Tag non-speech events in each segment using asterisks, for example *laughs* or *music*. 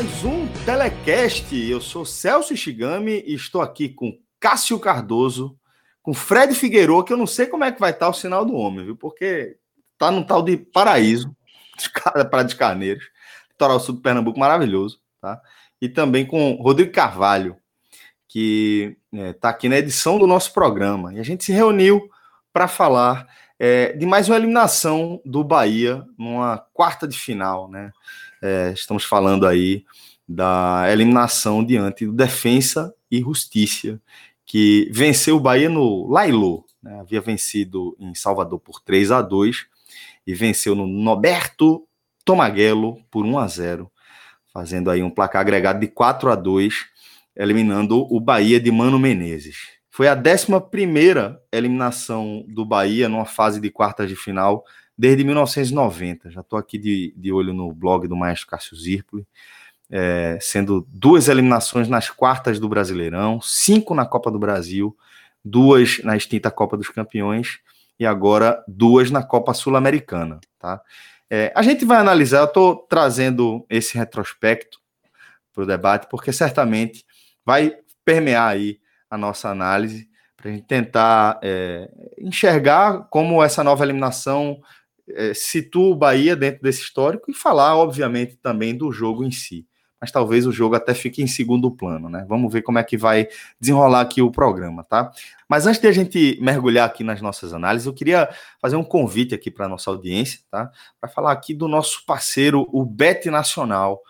Mais um Telecast. Eu sou Celso Shigami e estou aqui com Cássio Cardoso, com Fred Figueiredo, que eu não sei como é que vai estar o sinal do homem, viu? Porque tá num tal de paraíso, *laughs* para de Carneiros, litoral sul do Pernambuco maravilhoso, tá? E também com Rodrigo Carvalho, que está é, aqui na edição do nosso programa. E a gente se reuniu para falar é, de mais uma eliminação do Bahia numa quarta de final, né? É, estamos falando aí da eliminação diante do Defensa e Justiça, que venceu o Bahia no Lailô, né? havia vencido em Salvador por 3 a 2 e venceu no Noberto Tomaguelo por 1 a 0, fazendo aí um placar agregado de 4 a 2, eliminando o Bahia de Mano Menezes. Foi a 11 eliminação do Bahia numa fase de quartas de final desde 1990. Já estou aqui de, de olho no blog do maestro Cássio Zirpoli, é, sendo duas eliminações nas quartas do Brasileirão, cinco na Copa do Brasil, duas na extinta Copa dos Campeões e agora duas na Copa Sul-Americana. Tá? É, a gente vai analisar, eu estou trazendo esse retrospecto para o debate, porque certamente vai permear aí a nossa análise, para a gente tentar é, enxergar como essa nova eliminação é, situa o Bahia dentro desse histórico e falar, obviamente, também do jogo em si. Mas talvez o jogo até fique em segundo plano, né? Vamos ver como é que vai desenrolar aqui o programa, tá? Mas antes de a gente mergulhar aqui nas nossas análises, eu queria fazer um convite aqui para a nossa audiência, tá? Para falar aqui do nosso parceiro, o Bet Nacional,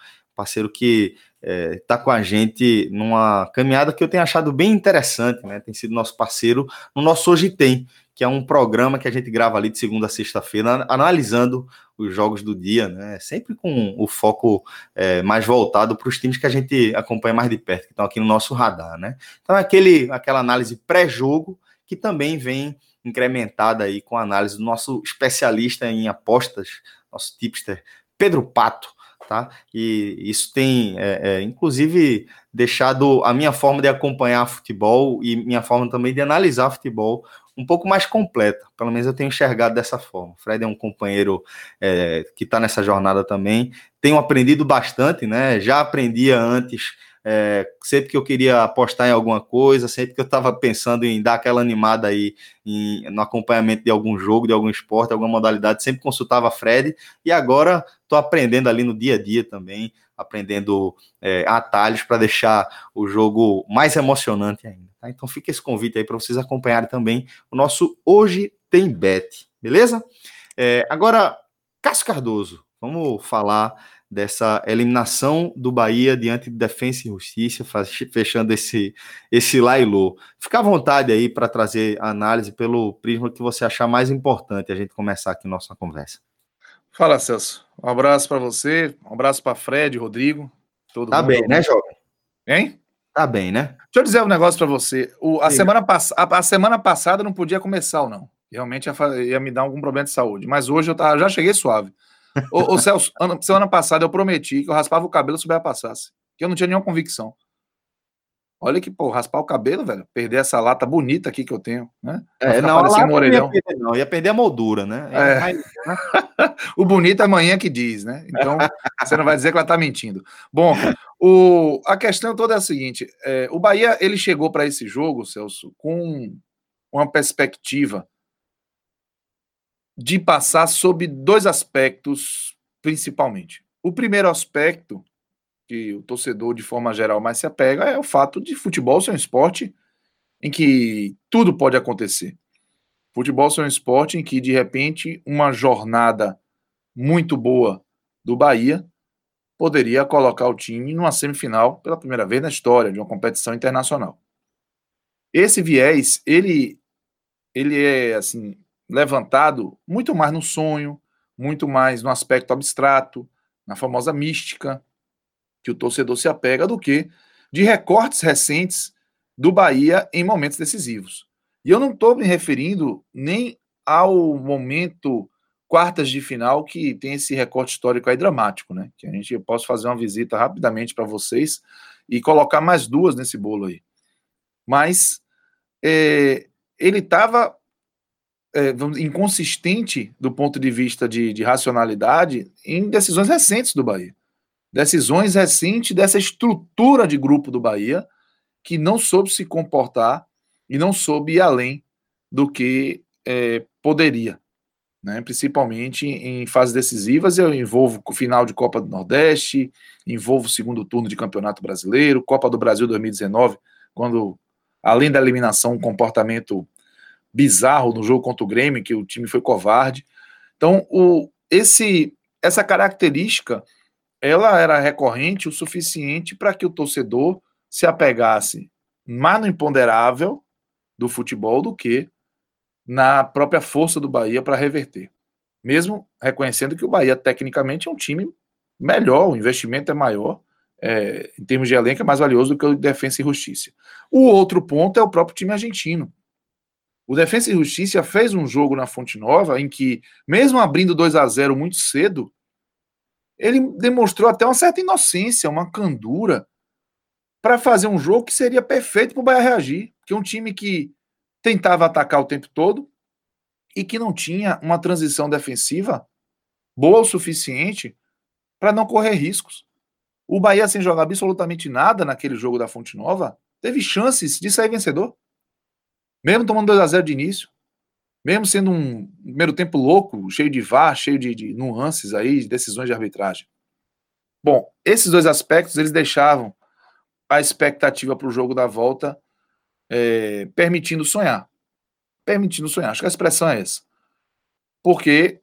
parceiro que está é, tá com a gente numa caminhada que eu tenho achado bem interessante, né? Tem sido nosso parceiro no nosso Hoje Tem, que é um programa que a gente grava ali de segunda a sexta-feira, analisando os jogos do dia, né? Sempre com o foco é, mais voltado para os times que a gente acompanha mais de perto, que estão aqui no nosso radar, né? Então, é aquele, aquela análise pré-jogo que também vem incrementada aí com a análise do nosso especialista em apostas, nosso tipster Pedro Pato, tá? E isso tem, é, é, inclusive, deixado a minha forma de acompanhar futebol e minha forma também de analisar futebol um pouco mais completa. Pelo menos eu tenho enxergado dessa forma. O Fred é um companheiro é, que está nessa jornada também. Tenho aprendido bastante, né? Já aprendia antes é, sempre que eu queria apostar em alguma coisa, sempre que eu estava pensando em dar aquela animada aí em, no acompanhamento de algum jogo, de algum esporte, alguma modalidade, sempre consultava Fred e agora estou aprendendo ali no dia a dia também, aprendendo é, atalhos para deixar o jogo mais emocionante ainda. Tá? Então fica esse convite aí para vocês acompanharem também o nosso Hoje Tem Bet, beleza? É, agora, Cássio Cardoso, vamos falar dessa eliminação do Bahia diante de Defensa e Justiça, fechando esse, esse Lailô. Fica à vontade aí para trazer a análise pelo prisma que você achar mais importante a gente começar aqui nossa conversa. Fala, Celso. Um abraço para você, um abraço para Fred, Rodrigo. Todo tá bem, né, jovem? Hein? Tá bem, né? Deixa eu dizer um negócio para você. O, a, semana pass a, a, semana passada não podia começar ou não. Realmente ia, ia, me dar algum problema de saúde. Mas hoje eu tava, já cheguei suave. Ô, ô, Celso, ano, semana passada eu prometi que eu raspava o cabelo se o Bahia passasse. Que eu não tinha nenhuma convicção. Olha que, pô, raspar o cabelo, velho, perder essa lata bonita aqui que eu tenho, né? É, não, a lata um orelhão. Não ia, perder, não, ia perder a moldura, né? É. Mais, né? *laughs* o bonito é amanhã que diz, né? Então, você não vai dizer que ela tá mentindo. Bom, o, a questão toda é a seguinte, é, o Bahia, ele chegou para esse jogo, Celso, com uma perspectiva de passar sob dois aspectos, principalmente. O primeiro aspecto, que o torcedor, de forma geral, mais se apega, é o fato de futebol ser um esporte em que tudo pode acontecer. Futebol é um esporte em que, de repente, uma jornada muito boa do Bahia poderia colocar o time numa semifinal pela primeira vez na história de uma competição internacional. Esse viés, ele, ele é assim levantado muito mais no sonho, muito mais no aspecto abstrato, na famosa mística que o torcedor se apega, do que de recortes recentes do Bahia em momentos decisivos. E eu não estou me referindo nem ao momento quartas de final que tem esse recorte histórico aí dramático, né? Que a gente posso fazer uma visita rapidamente para vocês e colocar mais duas nesse bolo aí. Mas é, ele estava é, inconsistente do ponto de vista de, de racionalidade em decisões recentes do Bahia. Decisões recentes dessa estrutura de grupo do Bahia que não soube se comportar e não soube ir além do que é, poderia né? principalmente em fases decisivas. Eu envolvo o final de Copa do Nordeste, envolvo o segundo turno de Campeonato Brasileiro, Copa do Brasil 2019, quando, além da eliminação, um comportamento bizarro no jogo contra o Grêmio, que o time foi covarde. Então, o, esse, essa característica ela era recorrente o suficiente para que o torcedor se apegasse mais no imponderável do futebol do que na própria força do Bahia para reverter. Mesmo reconhecendo que o Bahia, tecnicamente, é um time melhor, o investimento é maior, é, em termos de elenco, é mais valioso do que o Defensa e Justiça. O outro ponto é o próprio time argentino. O Defensa e Justiça fez um jogo na Fonte Nova em que, mesmo abrindo 2 a 0 muito cedo, ele demonstrou até uma certa inocência, uma candura, para fazer um jogo que seria perfeito para o Bahia reagir. Que é um time que tentava atacar o tempo todo e que não tinha uma transição defensiva boa o suficiente para não correr riscos. O Bahia, sem jogar absolutamente nada naquele jogo da Fonte Nova, teve chances de sair vencedor. Mesmo tomando 2 a 0 de início. Mesmo sendo um primeiro tempo louco, cheio de VAR, cheio de, de nuances aí, de decisões de arbitragem. Bom, esses dois aspectos, eles deixavam a expectativa para o jogo da volta é, permitindo sonhar. Permitindo sonhar. Acho que a expressão é essa. Porque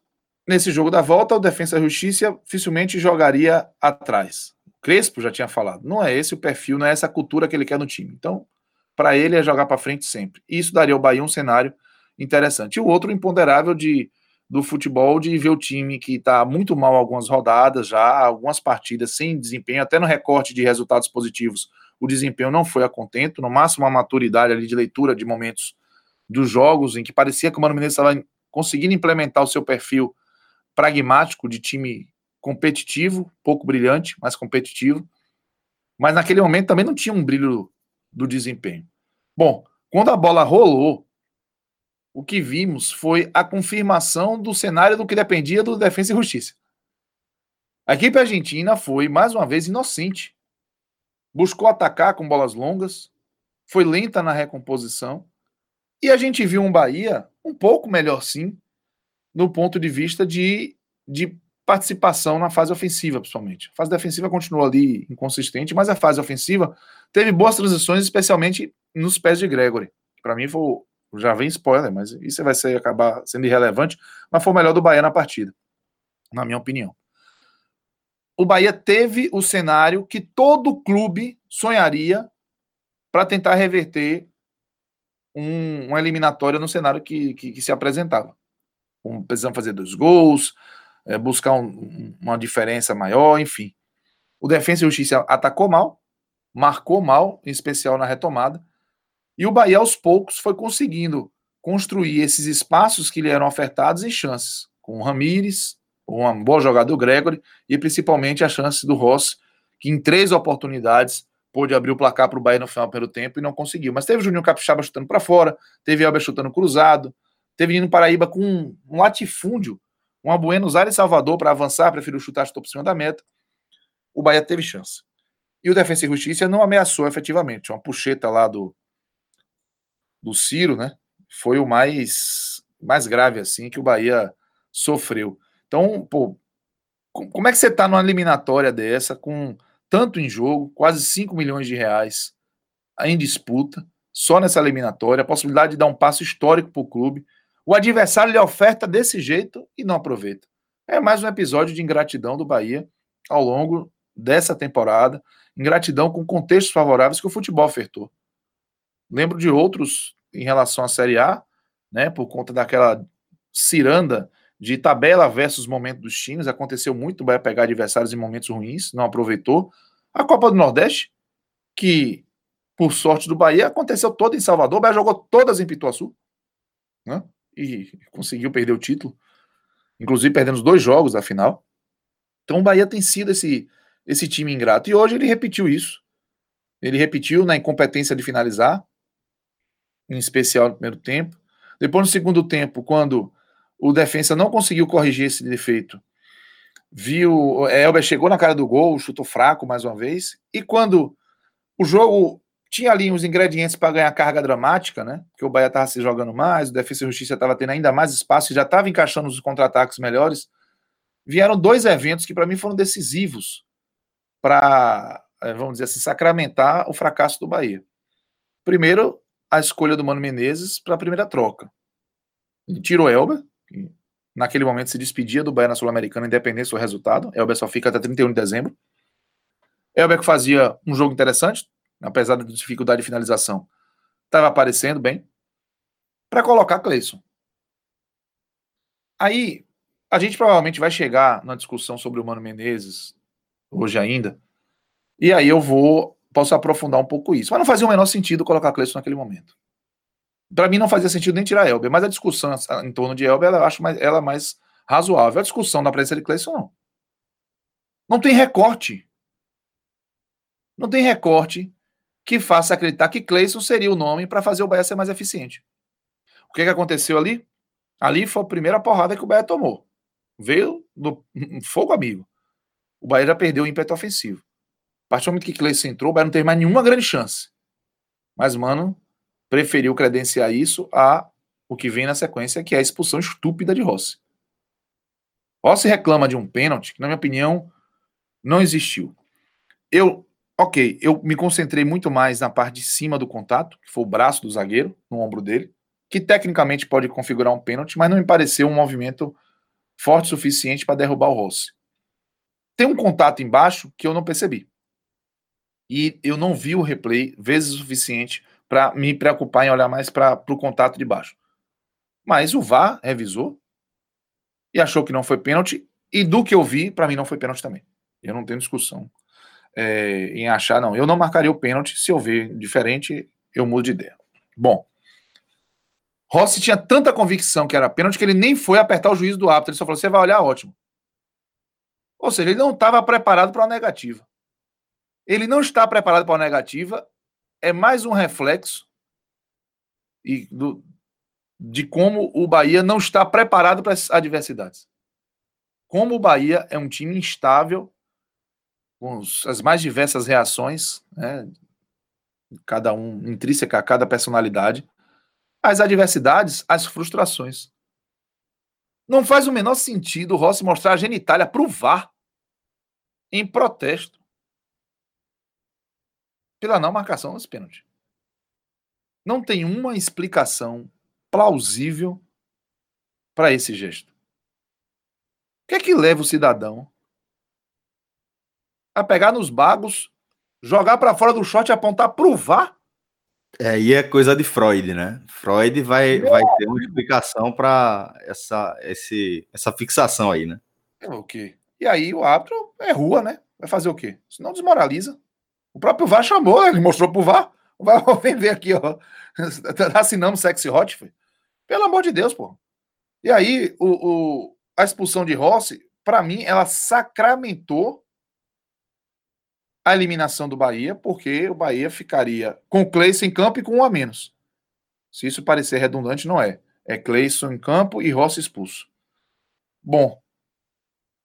nesse jogo da volta, o Defensa e Justiça dificilmente jogaria atrás. Crespo já tinha falado. Não é esse o perfil, não é essa cultura que ele quer no time. Então, para ele é jogar para frente sempre. E isso daria ao Bahia um cenário interessante. E o outro imponderável de, do futebol de ver o time que está muito mal algumas rodadas já, algumas partidas sem desempenho, até no recorte de resultados positivos o desempenho não foi a contento, no máximo a maturidade ali de leitura de momentos dos jogos em que parecia que o Mano Menezes estava conseguindo implementar o seu perfil pragmático de time competitivo, pouco brilhante, mas competitivo. Mas naquele momento também não tinha um brilho do desempenho. Bom, quando a bola rolou, o que vimos foi a confirmação do cenário do que dependia do Defensa e Justiça. A equipe argentina foi, mais uma vez, inocente buscou atacar com bolas longas, foi lenta na recomposição. E a gente viu um Bahia um pouco melhor, sim, no ponto de vista de, de participação na fase ofensiva, principalmente. A fase defensiva continuou ali inconsistente, mas a fase ofensiva teve boas transições, especialmente nos pés de Gregory. Para mim, foi, já vem spoiler, mas isso vai ser, acabar sendo irrelevante, mas foi o melhor do Bahia na partida, na minha opinião o Bahia teve o cenário que todo clube sonharia para tentar reverter um, uma eliminatória no cenário que, que, que se apresentava. Um, precisamos fazer dois gols, é, buscar um, uma diferença maior, enfim. O Defensa e Justiça atacou mal, marcou mal, em especial na retomada, e o Bahia, aos poucos, foi conseguindo construir esses espaços que lhe eram ofertados em chances, com o Ramires, um bom jogador Gregory e principalmente a chance do Ross, que em três oportunidades pôde abrir o placar para o Bahia no final do primeiro tempo e não conseguiu. Mas teve o Juninho Capixaba chutando para fora, teve Elber chutando cruzado, teve Nino Paraíba com um, um uma Buenos Aires Salvador para avançar, preferiu chutar, chutou por cima da meta. O Bahia teve chance. E o Defensa e Justiça não ameaçou efetivamente. Uma puxeta lá do, do Ciro, né? Foi o mais, mais grave assim que o Bahia sofreu. Então, pô, como é que você está numa eliminatória dessa, com tanto em jogo, quase 5 milhões de reais em disputa, só nessa eliminatória, a possibilidade de dar um passo histórico para o clube, O adversário lhe oferta desse jeito e não aproveita. É mais um episódio de ingratidão do Bahia ao longo dessa temporada. Ingratidão com contextos favoráveis que o futebol ofertou. Lembro de outros em relação à Série A, né, por conta daquela ciranda de tabela versus momento dos times. Aconteceu muito, o Bahia pegar adversários em momentos ruins, não aproveitou. A Copa do Nordeste, que por sorte do Bahia, aconteceu toda em Salvador. O Bahia jogou todas em Pituaçu. Né? E conseguiu perder o título. Inclusive perdendo os dois jogos da final. Então o Bahia tem sido esse, esse time ingrato. E hoje ele repetiu isso. Ele repetiu na incompetência de finalizar, em especial no primeiro tempo. Depois, no segundo tempo, quando o defensa não conseguiu corrigir esse defeito, viu. Elber chegou na cara do gol, chutou fraco mais uma vez. E quando o jogo tinha ali uns ingredientes para ganhar carga dramática, né? Porque o Bahia estava se jogando mais, o Defesa e Justiça estava tendo ainda mais espaço e já estava encaixando os contra-ataques melhores. Vieram dois eventos que para mim foram decisivos para, eh, vamos dizer assim, sacramentar o fracasso do Bahia. Primeiro, a escolha do Mano Menezes para a primeira troca. Ele tirou Elber, que naquele momento se despedia do Bahia na Sul-Americana, independente do resultado. Elber só fica até 31 de dezembro. Elber que fazia um jogo interessante, apesar da dificuldade de finalização, estava aparecendo bem, para colocar Cleison. Aí, a gente provavelmente vai chegar na discussão sobre o Mano Menezes, hoje ainda, e aí eu vou, posso aprofundar um pouco isso. Mas não fazia o menor sentido colocar Cleison naquele momento. Para mim não fazia sentido nem tirar Elber, mas a discussão em torno de Elber, eu acho mais, ela mais razoável. A discussão da presença de Cleison, não. Não tem recorte. Não tem recorte que faça acreditar que Cleison seria o nome para fazer o Bahia ser mais eficiente. O que, que aconteceu ali? Ali foi a primeira porrada que o Bahia tomou. Veio do fogo amigo. O Bahia já perdeu o ímpeto ofensivo. A partir do momento que Cleison entrou, o Bahia não teve mais nenhuma grande chance. Mas, mano, preferiu credenciar isso a o que vem na sequência, que é a expulsão estúpida de Rossi. Rossi reclama de um pênalti que, na minha opinião, não existiu. Eu Ok, eu me concentrei muito mais na parte de cima do contato, que foi o braço do zagueiro, no ombro dele, que tecnicamente pode configurar um pênalti, mas não me pareceu um movimento forte o suficiente para derrubar o Rossi. Tem um contato embaixo que eu não percebi. E eu não vi o replay vezes o suficiente para me preocupar em olhar mais para o contato de baixo. Mas o VAR revisou e achou que não foi pênalti. E do que eu vi, para mim não foi pênalti também. Eu não tenho discussão é, em achar, não, eu não marcaria o pênalti, se eu ver diferente, eu mudo de ideia. Bom, Rossi tinha tanta convicção que era pênalti que ele nem foi apertar o juiz do árbitro, ele só falou, você vai olhar, ótimo. Ou seja, ele não estava preparado para a negativa. Ele não está preparado para a negativa, é mais um reflexo e do, de como o Bahia não está preparado para as adversidades. Como o Bahia é um time instável com as mais diversas reações, né, cada um intrínseca a cada personalidade, as adversidades, as frustrações. Não faz o menor sentido o Rossi mostrar a genitália para o VAR em protesto pela não marcação dos pênaltis. Não tem uma explicação plausível para esse gesto. O que é que leva o cidadão a pegar nos bagos, jogar para fora do shot e apontar pro VAR? É, e é coisa de Freud, né? Freud vai, vai ter uma explicação para essa, esse, essa fixação aí, né? É o quê? E aí o árbitro é rua, né? Vai fazer o quê? Senão desmoraliza. O próprio VAR chamou, ele mostrou pro VAR. O VAR vem ver aqui, ó. *laughs* Tá assinando sexy hot, foi. Pelo amor de Deus, pô. E aí, o, o a expulsão de Rossi, para mim, ela sacramentou a eliminação do Bahia, porque o Bahia ficaria com o Cleison em campo e com um a menos. Se isso parecer redundante, não é. É Cleison em campo e Rossi expulso. Bom,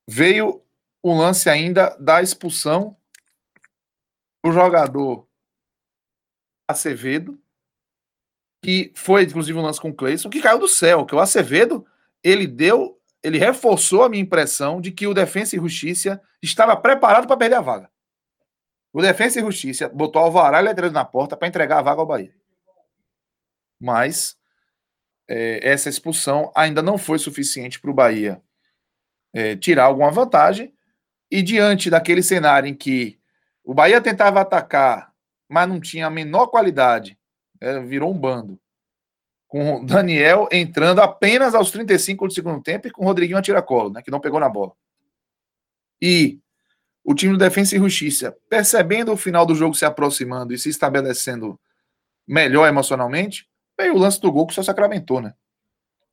veio o lance ainda da expulsão do jogador Acevedo, que foi inclusive um lance com o Cleison, que caiu do céu, que o Acevedo, ele deu, ele reforçou a minha impressão de que o Defensa e Justiça estava preparado para perder a vaga. O Defensa e Justiça botou Alvará e Letreiro na porta para entregar a vaga ao Bahia. Mas é, essa expulsão ainda não foi suficiente para o Bahia é, tirar alguma vantagem. E diante daquele cenário em que o Bahia tentava atacar, mas não tinha a menor qualidade, é, virou um bando. Com o Daniel entrando apenas aos 35 do segundo tempo e com o Rodriguinho a tiracolo, né, que não pegou na bola. E o time do Defensa e Justiça, percebendo o final do jogo se aproximando e se estabelecendo melhor emocionalmente, veio o lance do gol que só sacramentou, né?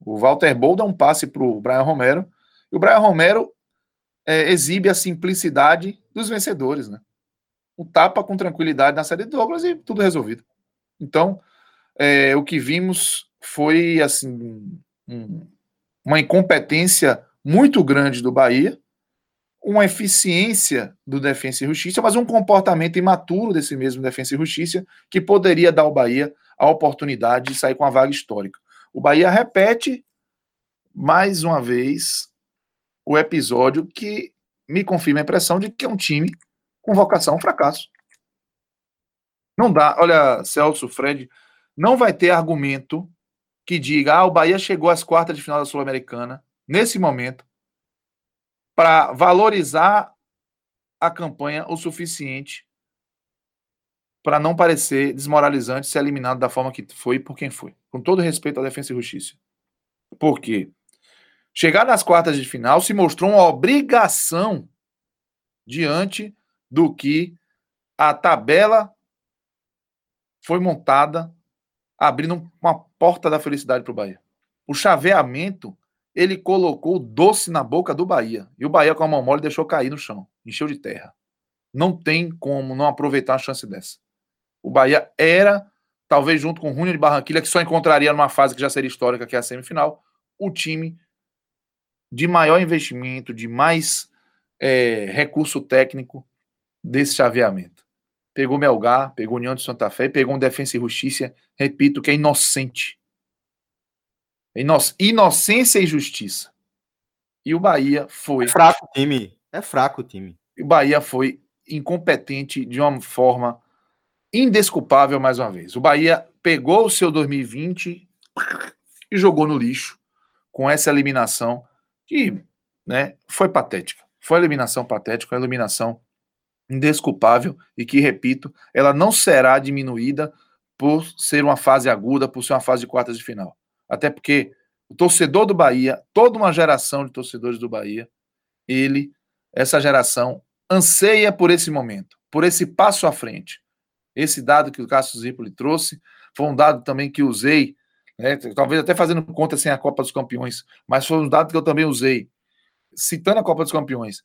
O Walter Bol dá um passe para o Brian Romero, e o Brian Romero é, exibe a simplicidade dos vencedores, né? Um tapa com tranquilidade na série de Douglas e tudo resolvido. Então, é, o que vimos foi, assim, um, uma incompetência muito grande do Bahia, uma eficiência do Defensa e Justiça, mas um comportamento imaturo desse mesmo Defensa e Justiça que poderia dar ao Bahia a oportunidade de sair com a vaga histórica. O Bahia repete mais uma vez o episódio que me confirma a impressão de que é um time com vocação ao fracasso. Não dá, olha, Celso, Fred, não vai ter argumento que diga: ah, o Bahia chegou às quartas de final da Sul-Americana, nesse momento, para valorizar a campanha o suficiente para não parecer desmoralizante ser eliminado da forma que foi por quem foi. Com todo respeito à defesa e justiça. Por quê? Chegar nas quartas de final se mostrou uma obrigação diante do que a tabela foi montada, abrindo uma porta da felicidade para o Bahia. O chaveamento ele colocou doce na boca do Bahia. E o Bahia, com a mão mole, deixou cair no chão. Encheu de terra. Não tem como não aproveitar uma chance dessa. O Bahia era, talvez junto com o Júnior de Barranquilha, que só encontraria numa fase que já seria histórica, que é a semifinal, o time de maior investimento, de mais é, recurso técnico desse chaveamento. Pegou Melgar, pegou União de Santa Fé, pegou um Defensa e Justiça, repito, que é inocente Inocência e justiça. E o Bahia foi. É fraco o time. É fraco o time. O Bahia foi incompetente de uma forma indesculpável mais uma vez. O Bahia pegou o seu 2020 e jogou no lixo com essa eliminação que né, foi patética. Foi uma eliminação patética, uma eliminação indesculpável e que, repito, ela não será diminuída por ser uma fase aguda, por ser uma fase de quartas de final. Até porque o torcedor do Bahia, toda uma geração de torcedores do Bahia, ele, essa geração, anseia por esse momento, por esse passo à frente. Esse dado que o Cássio Zipoli trouxe foi um dado também que usei, né, talvez até fazendo conta sem a Copa dos Campeões, mas foi um dado que eu também usei, citando a Copa dos Campeões,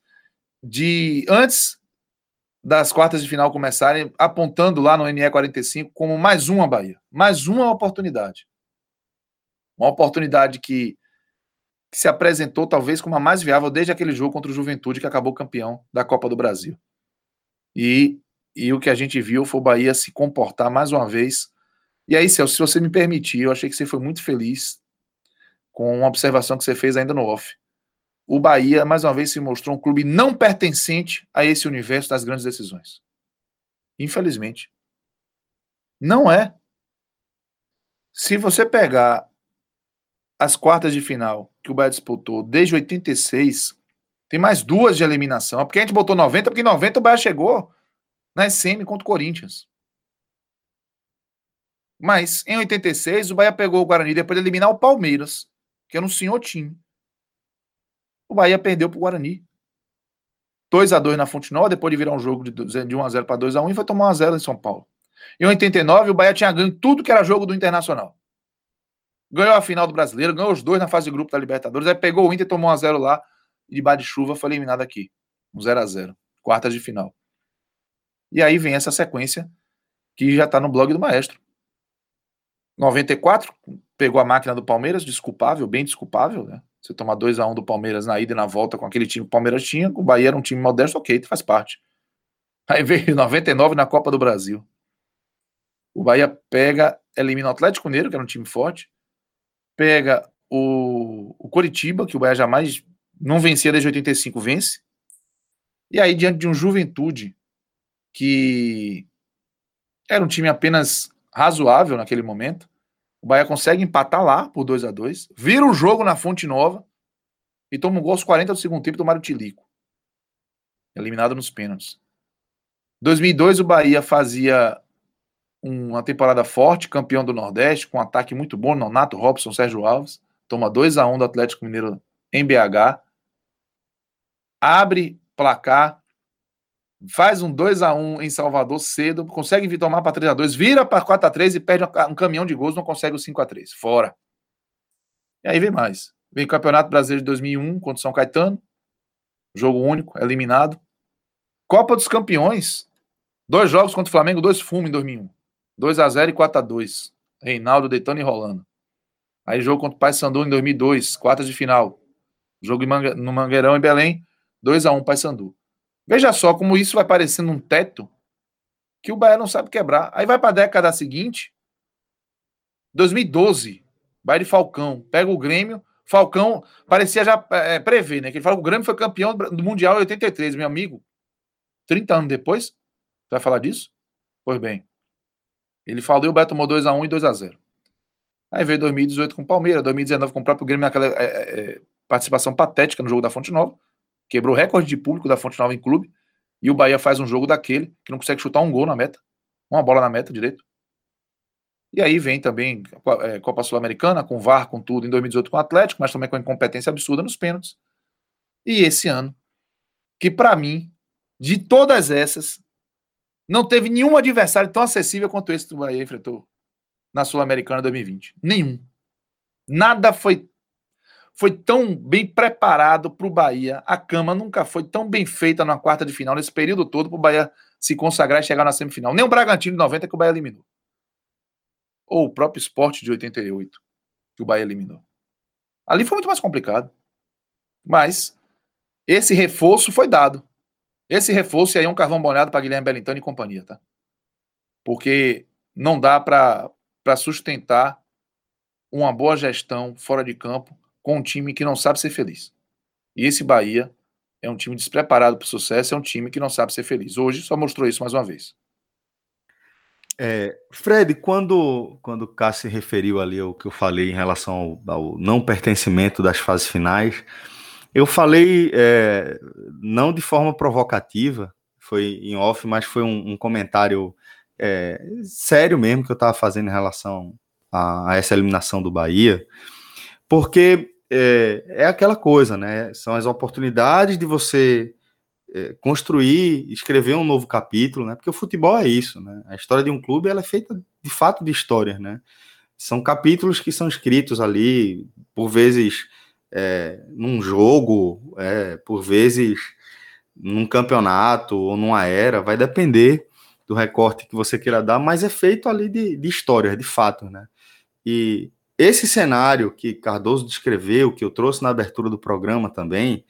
de antes das quartas de final começarem, apontando lá no NE 45 como mais uma Bahia, mais uma oportunidade. Uma oportunidade que, que se apresentou talvez como a mais viável desde aquele jogo contra o Juventude que acabou campeão da Copa do Brasil. E, e o que a gente viu foi o Bahia se comportar mais uma vez. E aí, Celso, se você me permitir, eu achei que você foi muito feliz com uma observação que você fez ainda no off. O Bahia, mais uma vez, se mostrou um clube não pertencente a esse universo das grandes decisões. Infelizmente. Não é. Se você pegar as quartas de final que o Bahia disputou desde 86, tem mais duas de eliminação. É porque a gente botou 90, porque em 90 o Bahia chegou na SM contra o Corinthians. Mas em 86 o Bahia pegou o Guarani depois de eliminar o Palmeiras, que era um senhor time. O Bahia perdeu para o Guarani. 2 a 2 na Fonte Nova, depois de virar um jogo de 1 a 0 para 2 a 1 e foi tomar 1 a 0 em São Paulo. Em 89 o Bahia tinha ganho tudo que era jogo do Internacional ganhou a final do Brasileiro, ganhou os dois na fase de grupo da Libertadores, aí pegou o Inter, tomou 1x0 lá, e de de chuva foi eliminado aqui. Um 0x0, quartas de final. E aí vem essa sequência que já tá no blog do Maestro. 94, pegou a máquina do Palmeiras, desculpável, bem desculpável, né? Você tomar 2 a 1 do Palmeiras na ida e na volta com aquele time que o Palmeiras tinha, o Bahia era um time modesto, ok, faz parte. Aí veio *laughs* 99 na Copa do Brasil. O Bahia pega, elimina o Atlético Mineiro, que era um time forte, pega o, o Coritiba, que o Bahia jamais não vencia desde 85, vence. E aí, diante de um Juventude que era um time apenas razoável naquele momento, O Bahia consegue empatar lá por 2 a 2 vira o jogo na Fonte Nova e toma um gol aos 40 do segundo tempo do Mário Tilico. Eliminado nos pênaltis. 2002 o Bahia fazia uma temporada forte, campeão do Nordeste, com um ataque muito bom, Nonato, Robson, Sérgio Alves. Toma 2 a 1 do Atlético Mineiro em BH. Abre placar, faz um 2 a 1 em Salvador cedo, consegue tomar para 3 a 2 vira para 4 a 3 e perde um caminhão de gols, não consegue o 5 a 3 Fora. E aí vem mais. Vem Campeonato Brasileiro de 2001 contra o São Caetano. Jogo único, eliminado. Copa dos Campeões. Dois jogos contra o Flamengo, dois fumos em 2001. 2 a 0 e 4 a 2 Reinaldo, Deitando e Rolando. Aí jogo contra o Paysandu em 2002, quartas de final. Jogo no Mangueirão em Belém, 2 a 1 Paysandu. Veja só como isso vai parecendo um teto que o Bahia não sabe quebrar. Aí vai para a década seguinte, 2012, Bahia de Falcão, pega o Grêmio, Falcão parecia já é, prever, né? Que ele fala que o Grêmio foi campeão do Mundial em 83, meu amigo. 30 anos depois, vai falar disso? Pois bem. Ele falou e o Bahia tomou 2x1 e 2x0. Aí veio 2018 com o Palmeiras, 2019 com o próprio Grêmio naquela é, é, participação patética no jogo da Fonte Nova quebrou o recorde de público da Fonte Nova em clube, e o Bahia faz um jogo daquele, que não consegue chutar um gol na meta, uma bola na meta direito. E aí vem também é, Copa Sul-Americana, com VAR, com tudo, em 2018 com o Atlético, mas também com incompetência absurda nos pênaltis. E esse ano, que para mim, de todas essas, não teve nenhum adversário tão acessível quanto esse que o Bahia enfrentou na Sul-Americana 2020. Nenhum. Nada foi foi tão bem preparado para o Bahia. A cama nunca foi tão bem feita na quarta de final, nesse período todo, para o Bahia se consagrar e chegar na semifinal. Nem o Bragantino de 90 que o Bahia eliminou. Ou o próprio esporte de 88, que o Bahia eliminou. Ali foi muito mais complicado. Mas esse reforço foi dado. Esse reforço aí é um carvão molhado para Guilherme Bellintani e companhia, tá? Porque não dá para sustentar uma boa gestão fora de campo com um time que não sabe ser feliz. E esse Bahia é um time despreparado para o sucesso, é um time que não sabe ser feliz. Hoje só mostrou isso mais uma vez. É, Fred, quando, quando o Cássio referiu ali ao que eu falei em relação ao, ao não pertencimento das fases finais, eu falei é, não de forma provocativa, foi em off, mas foi um, um comentário é, sério mesmo que eu estava fazendo em relação a, a, essa eliminação do Bahia, porque é, é aquela coisa, né? São as oportunidades de você é, construir, escrever um novo capítulo, né? Porque o futebol é isso, né? A história de um clube ela é feita de fato de histórias, né? São capítulos que são escritos ali, por vezes é, num jogo, é, por vezes num campeonato ou numa era, vai depender do recorte que você queira dar, mas é feito ali de, de histórias, de fato, né? E esse cenário que Cardoso descreveu, que eu trouxe na abertura do programa também,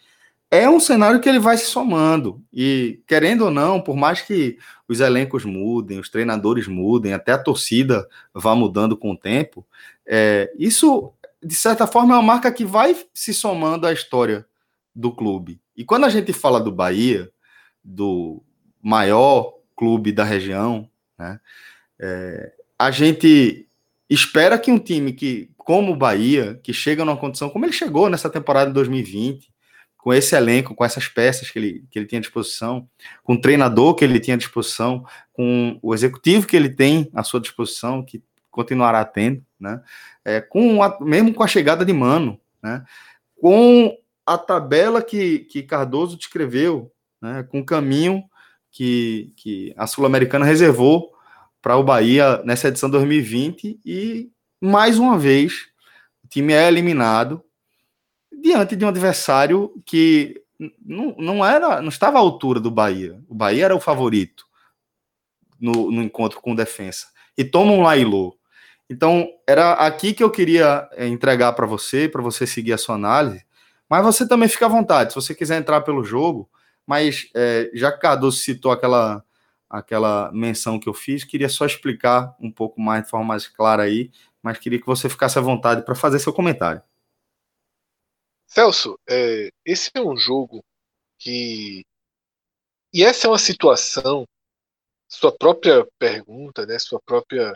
é um cenário que ele vai se somando. E, querendo ou não, por mais que os elencos mudem, os treinadores mudem, até a torcida vá mudando com o tempo, é, isso, de certa forma, é uma marca que vai se somando à história do clube. E quando a gente fala do Bahia, do maior clube da região, né, é, a gente espera que um time que, como o Bahia, que chega numa condição como ele chegou nessa temporada de 2020, com esse elenco, com essas peças que ele, que ele tinha à disposição, com o treinador que ele tinha à disposição, com o executivo que ele tem à sua disposição, que continuará tendo, né? É, com a, mesmo com a chegada de Mano, né? Com a tabela que, que Cardoso descreveu, né? com o caminho que, que a Sul-Americana reservou para o Bahia nessa edição 2020 e mais uma vez o time é eliminado diante de um adversário que não, não era, não estava à altura do Bahia. O Bahia era o favorito no, no encontro com o defensa e toma um Lailô. Então era aqui que eu queria é, entregar para você, para você seguir a sua análise. Mas você também fica à vontade, se você quiser entrar pelo jogo. Mas é, já que Cardoso citou aquela aquela menção que eu fiz. Queria só explicar um pouco mais, de forma mais clara aí, mas queria que você ficasse à vontade para fazer seu comentário. Celso, é, esse é um jogo que. E essa é uma situação, sua própria pergunta, né, sua própria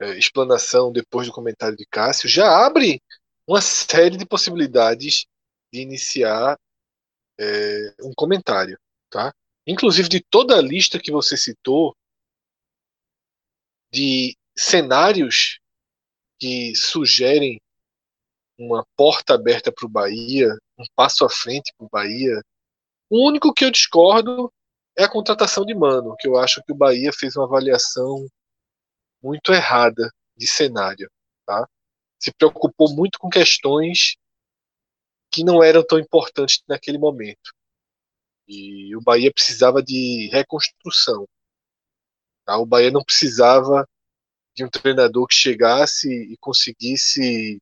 é, explanação depois do comentário de Cássio, já abre uma série de possibilidades de iniciar é, um comentário, tá? Inclusive de toda a lista que você citou de cenários que sugerem uma porta aberta para o Bahia, um passo à frente para o Bahia. O único que eu discordo é a contratação de Mano, que eu acho que o Bahia fez uma avaliação muito errada de cenário, tá? Se preocupou muito com questões que não eram tão importantes naquele momento. E o Bahia precisava de reconstrução. Tá? O Bahia não precisava de um treinador que chegasse e conseguisse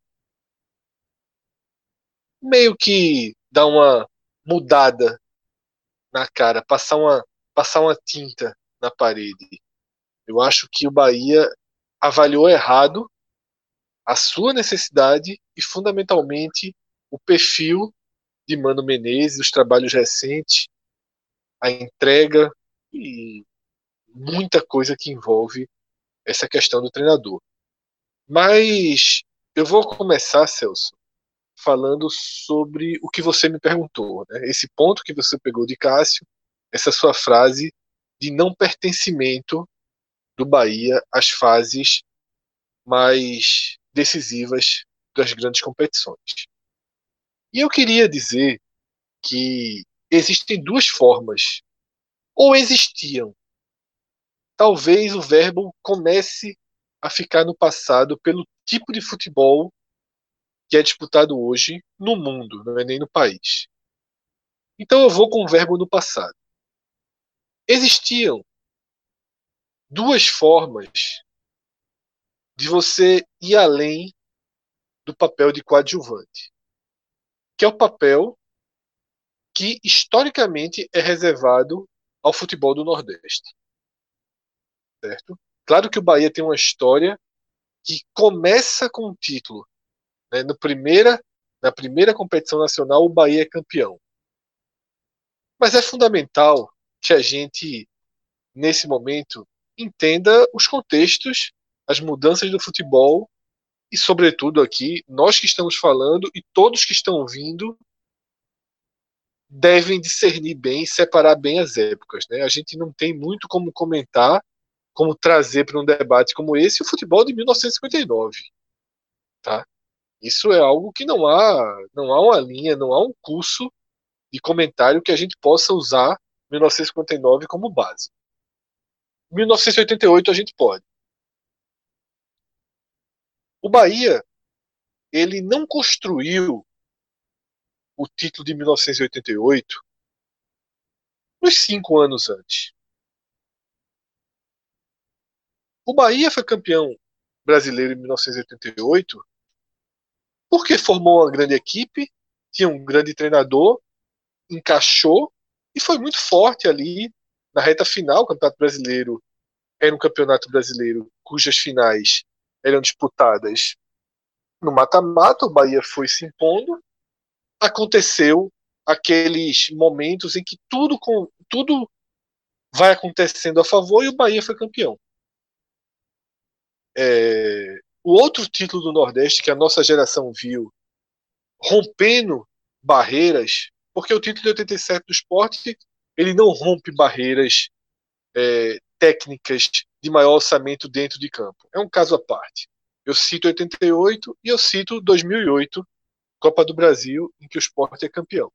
meio que dar uma mudada na cara, passar uma, passar uma tinta na parede. Eu acho que o Bahia avaliou errado a sua necessidade e, fundamentalmente, o perfil de Mano Menezes, os trabalhos recentes, a entrega e muita coisa que envolve essa questão do treinador. Mas eu vou começar, Celso, falando sobre o que você me perguntou, né? esse ponto que você pegou de Cássio, essa sua frase de não pertencimento do Bahia às fases mais decisivas das grandes competições. E eu queria dizer que existem duas formas, ou existiam. Talvez o verbo comece a ficar no passado pelo tipo de futebol que é disputado hoje no mundo, não é nem no país. Então eu vou com o verbo no passado. Existiam duas formas de você ir além do papel de coadjuvante, que é o papel que historicamente é reservado ao futebol do Nordeste. Certo? Claro que o Bahia tem uma história que começa com um título né? No primeira, na primeira competição nacional, o Bahia é campeão. Mas é fundamental que a gente, nesse momento, entenda os contextos, as mudanças do futebol e, sobretudo, aqui, nós que estamos falando e todos que estão vindo devem discernir bem, separar bem as épocas. Né? A gente não tem muito como comentar, como trazer para um debate como esse o futebol de 1959. Tá? Isso é algo que não há, não há uma linha, não há um curso de comentário que a gente possa usar 1959 como base. 1988 a gente pode. O Bahia, ele não construiu o título de 1988 nos cinco anos antes. O Bahia foi campeão brasileiro em 1988 porque formou uma grande equipe, tinha um grande treinador, encaixou e foi muito forte ali na reta final. O Campeonato Brasileiro era um campeonato brasileiro cujas finais eram disputadas no mata-mata. O Bahia foi se impondo. Aconteceu aqueles momentos em que tudo, com, tudo vai acontecendo a favor e o Bahia foi campeão. É, o outro título do Nordeste que a nossa geração viu rompendo barreiras, porque o título de 87 do esporte ele não rompe barreiras é, técnicas de maior orçamento dentro de campo. É um caso à parte. Eu cito 88 e eu cito 2008, Copa do Brasil, em que o esporte é campeão.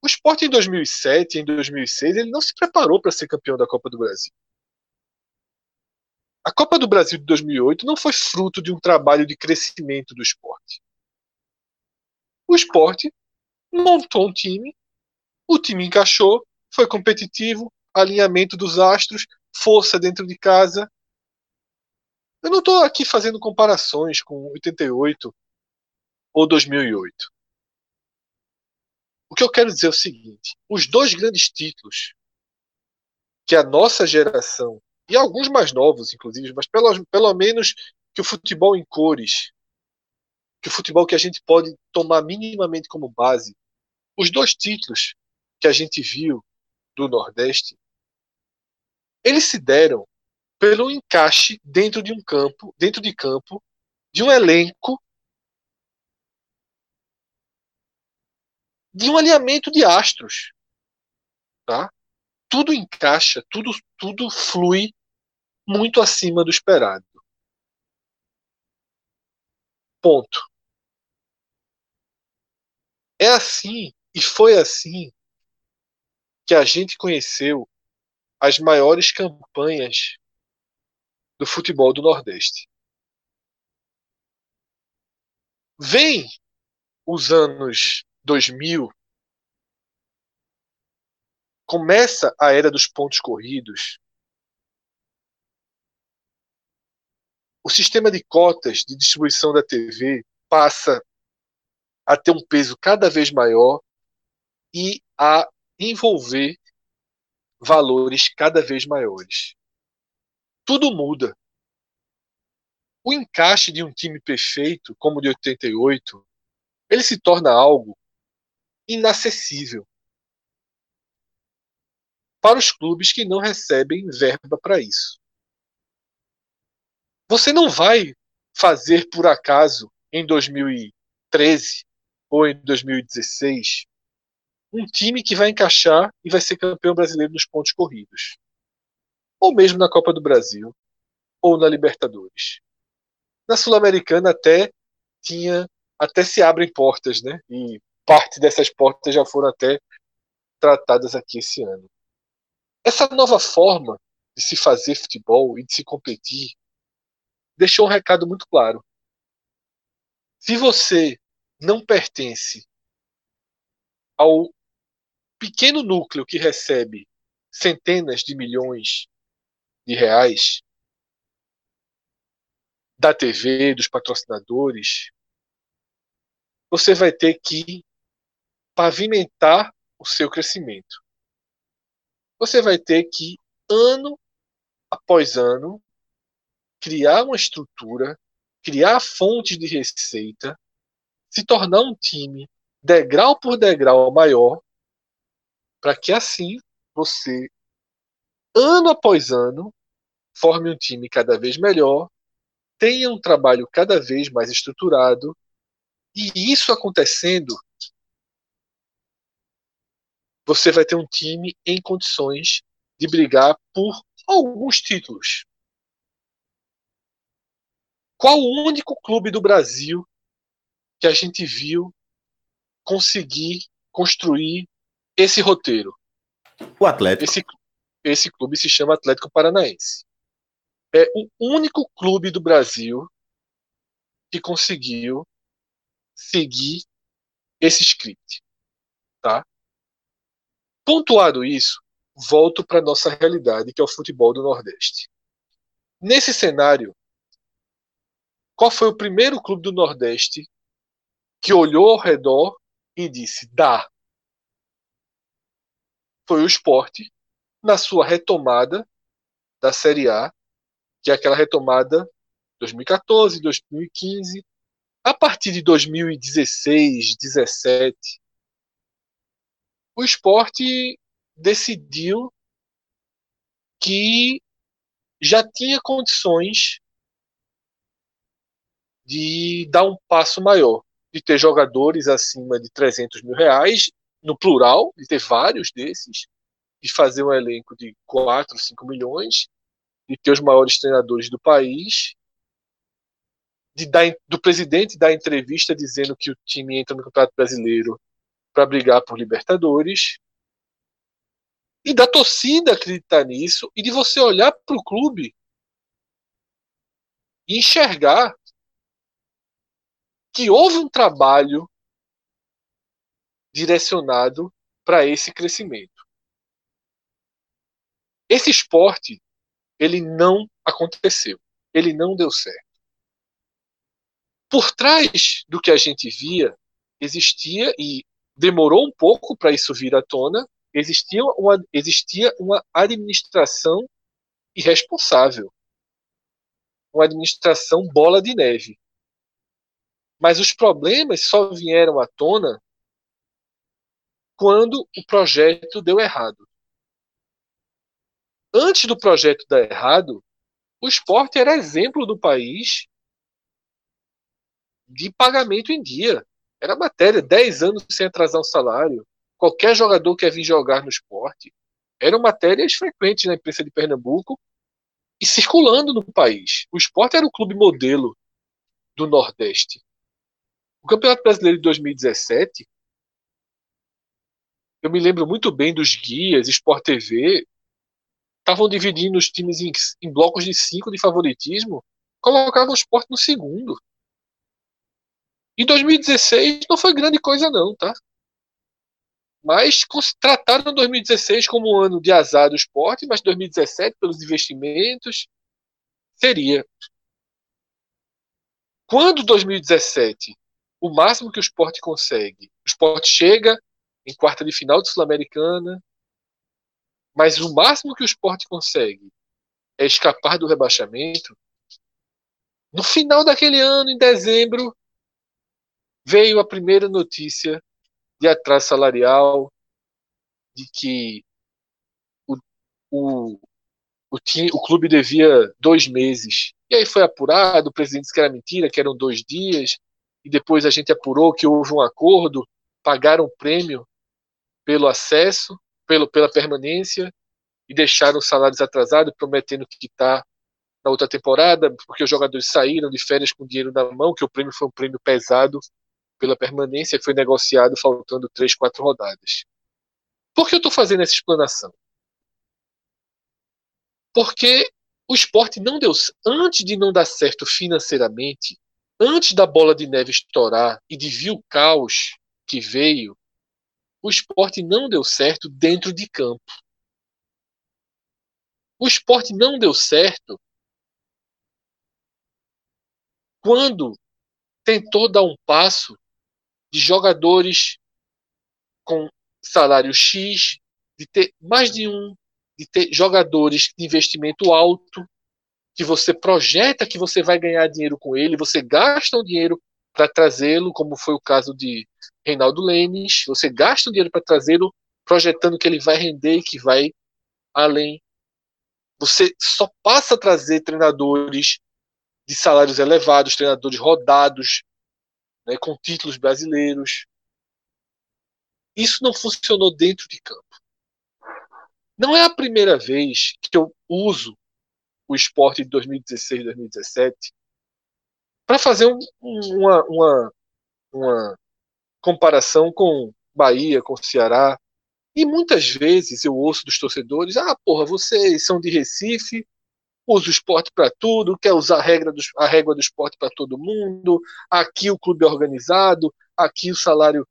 O esporte em 2007 e em 2006 ele não se preparou para ser campeão da Copa do Brasil. A Copa do Brasil de 2008 não foi fruto de um trabalho de crescimento do esporte. O esporte montou um time, o time encaixou, foi competitivo, alinhamento dos astros, força dentro de casa. Eu não estou aqui fazendo comparações com 88 ou 2008. O que eu quero dizer é o seguinte: os dois grandes títulos que a nossa geração e alguns mais novos, inclusive, mas pelo, pelo menos que o futebol em cores, que o futebol que a gente pode tomar minimamente como base, os dois títulos que a gente viu do Nordeste, eles se deram pelo encaixe dentro de um campo, dentro de campo, de um elenco, de um alinhamento de astros, tá? Tudo encaixa, tudo tudo flui muito acima do esperado. Ponto. É assim e foi assim que a gente conheceu as maiores campanhas do futebol do Nordeste. Vem os anos 2000, começa a era dos pontos corridos. O sistema de cotas de distribuição da TV passa a ter um peso cada vez maior e a envolver valores cada vez maiores. Tudo muda. O encaixe de um time perfeito, como o de 88, ele se torna algo inacessível para os clubes que não recebem verba para isso. Você não vai fazer por acaso em 2013 ou em 2016 um time que vai encaixar e vai ser campeão brasileiro nos pontos corridos. Ou mesmo na Copa do Brasil, ou na Libertadores. Na Sul-Americana até tinha até se abrem portas, né? E parte dessas portas já foram até tratadas aqui esse ano. Essa nova forma de se fazer futebol e de se competir deixou um recado muito claro. Se você não pertence ao pequeno núcleo que recebe centenas de milhões de reais da TV, dos patrocinadores, você vai ter que pavimentar o seu crescimento. Você vai ter que, ano após ano, criar uma estrutura, criar fontes de receita, se tornar um time degrau por degrau maior para que assim você, ano após ano, forme um time cada vez melhor, tenha um trabalho cada vez mais estruturado, e isso acontecendo, você vai ter um time em condições de brigar por alguns títulos. Qual o único clube do Brasil que a gente viu conseguir construir esse roteiro. O Atlético. Esse, esse clube se chama Atlético Paranaense. É o único clube do Brasil que conseguiu seguir esse script. Tá? Pontuado isso, volto para nossa realidade, que é o futebol do Nordeste. Nesse cenário, qual foi o primeiro clube do Nordeste que olhou ao redor e disse: dá, foi o esporte na sua retomada da Série A, que é aquela retomada 2014, 2015. A partir de 2016, 17, o esporte decidiu que já tinha condições de dar um passo maior, de ter jogadores acima de 300 mil reais no plural, de ter vários desses, de fazer um elenco de 4, 5 milhões, de ter os maiores treinadores do país, de dar, do presidente dar entrevista dizendo que o time entra no Campeonato Brasileiro para brigar por Libertadores, e da torcida acreditar nisso, e de você olhar para o clube e enxergar que houve um trabalho direcionado para esse crescimento. Esse esporte, ele não aconteceu, ele não deu certo. Por trás do que a gente via, existia, e demorou um pouco para isso vir à tona, existia uma, existia uma administração irresponsável. Uma administração bola de neve. Mas os problemas só vieram à tona quando o projeto deu errado. Antes do projeto dar errado, o esporte era exemplo do país de pagamento em dia. Era matéria, 10 anos sem atrasar o salário. Qualquer jogador quer vir jogar no esporte. Eram matérias frequentes na imprensa de Pernambuco e circulando no país. O esporte era o clube modelo do Nordeste. O Campeonato Brasileiro de 2017, eu me lembro muito bem dos guias, Sport TV, estavam dividindo os times em, em blocos de cinco de favoritismo, colocavam o esporte no segundo. Em 2016 não foi grande coisa não, tá? Mas trataram 2016 como um ano de azar do esporte, mas 2017, pelos investimentos, seria. Quando 2017, o máximo que o esporte consegue, o esporte chega em quarta de final de Sul-Americana, mas o máximo que o esporte consegue é escapar do rebaixamento. No final daquele ano, em dezembro, veio a primeira notícia de atraso salarial, de que o, o, o, time, o clube devia dois meses. E aí foi apurado, o presidente disse que era mentira, que eram dois dias, e depois a gente apurou que houve um acordo, pagaram o prêmio pelo acesso, pelo, pela permanência, e deixaram os salários atrasados, prometendo que está na outra temporada, porque os jogadores saíram de férias com dinheiro na mão, que o prêmio foi um prêmio pesado pela permanência, foi negociado faltando três, quatro rodadas. Por que eu estou fazendo essa explanação? Porque o esporte não deu. Antes de não dar certo financeiramente, antes da bola de neve estourar e de vir o caos que veio, o esporte não deu certo dentro de campo. O esporte não deu certo quando tentou dar um passo de jogadores com salário X, de ter mais de um, de ter jogadores de investimento alto, que você projeta que você vai ganhar dinheiro com ele, você gasta o dinheiro para trazê-lo, como foi o caso de Reinaldo Lemes, você gasta o dinheiro para trazê-lo, projetando que ele vai render e que vai além. Você só passa a trazer treinadores de salários elevados, treinadores rodados, né, com títulos brasileiros. Isso não funcionou dentro de campo. Não é a primeira vez que eu uso o esporte de 2016 2017 para fazer um, uma, uma, uma comparação com Bahia, com Ceará. E muitas vezes eu ouço dos torcedores: ah, porra, vocês são de Recife, usa o esporte para tudo, quer usar a, regra do, a régua do esporte para todo mundo, aqui o clube é organizado, aqui o salário.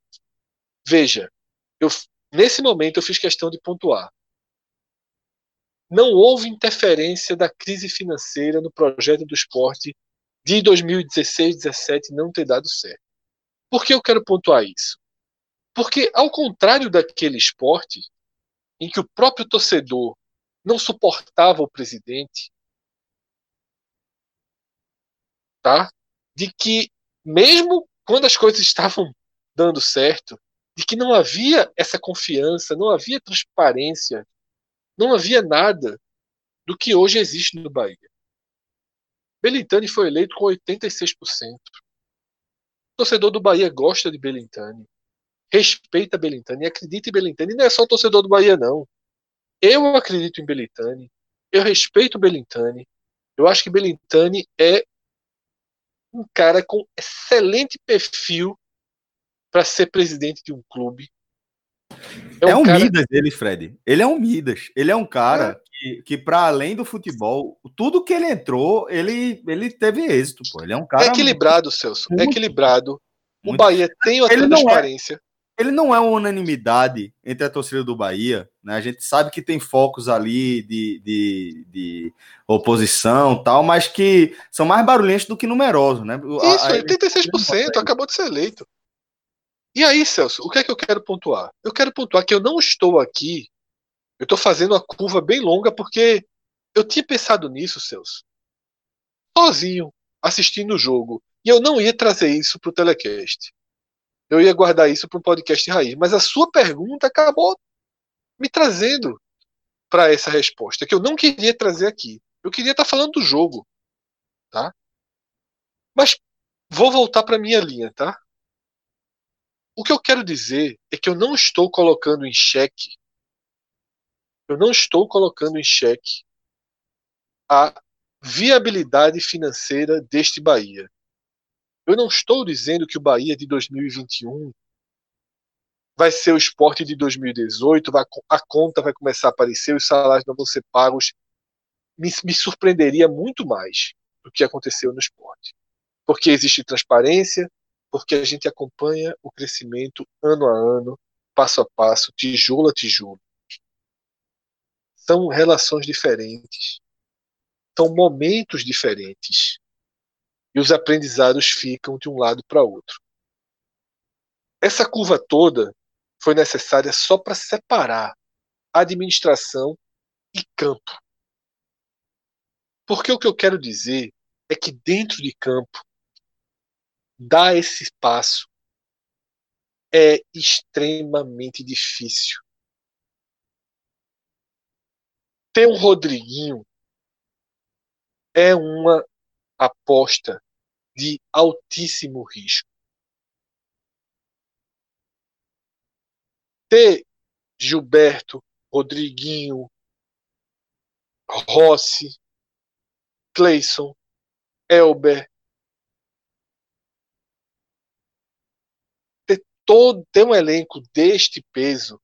Veja, eu, nesse momento eu fiz questão de pontuar. Não houve interferência da crise financeira no projeto do esporte de 2016, 2017 não ter dado certo. Por que eu quero pontuar isso? Porque, ao contrário daquele esporte, em que o próprio torcedor não suportava o presidente, tá? De que mesmo quando as coisas *laughs* estavam dando certo, de que não havia essa confiança, não havia transparência, não havia nada do que hoje existe no Bahia. Belintani foi eleito com 86%. Torcedor do Bahia gosta de Belintani, respeita Belintani, acredita em Belintani. Não é só o torcedor do Bahia, não. Eu acredito em Belintani, eu respeito Belintani. Eu acho que Belintani é um cara com excelente perfil para ser presidente de um clube. É um, é um cara... Midas ele, Fred. Ele é um Midas. Ele é um cara é. que, que para além do futebol, tudo que ele entrou, ele, ele teve êxito. Pô. Ele é um cara. É equilibrado, muito, Celso. É equilibrado. O Bahia tem outra ele transparência. Não é, ele não é uma unanimidade entre a torcida do Bahia. Né? A gente sabe que tem focos ali de, de, de oposição tal, mas que são mais barulhentos do que numerosos. Né? Isso, a, 86% acabou de ser eleito. E aí, Celso, o que é que eu quero pontuar? Eu quero pontuar que eu não estou aqui, eu estou fazendo uma curva bem longa porque eu tinha pensado nisso, Celso, sozinho, assistindo o jogo. E eu não ia trazer isso para o telecast eu ia guardar isso para um podcast raiz. Mas a sua pergunta acabou me trazendo para essa resposta, que eu não queria trazer aqui. Eu queria estar tá falando do jogo, tá? Mas vou voltar para minha linha, tá? O que eu quero dizer é que eu não estou colocando em xeque, eu não estou colocando em xeque a viabilidade financeira deste Bahia. Eu não estou dizendo que o Bahia de 2021 vai ser o esporte de 2018, vai, a conta vai começar a aparecer, os salários não vão ser pagos. Me, me surpreenderia muito mais do que aconteceu no esporte. Porque existe transparência, porque a gente acompanha o crescimento ano a ano, passo a passo, tijolo a tijolo. São relações diferentes, são momentos diferentes. E os aprendizados ficam de um lado para outro. Essa curva toda foi necessária só para separar administração e campo. Porque o que eu quero dizer é que dentro de campo dar esse passo é extremamente difícil. Ter um Rodriguinho é uma aposta de altíssimo risco. Ter Gilberto, Rodriguinho, Rossi, Cleison, Elber, todo ter um elenco deste peso,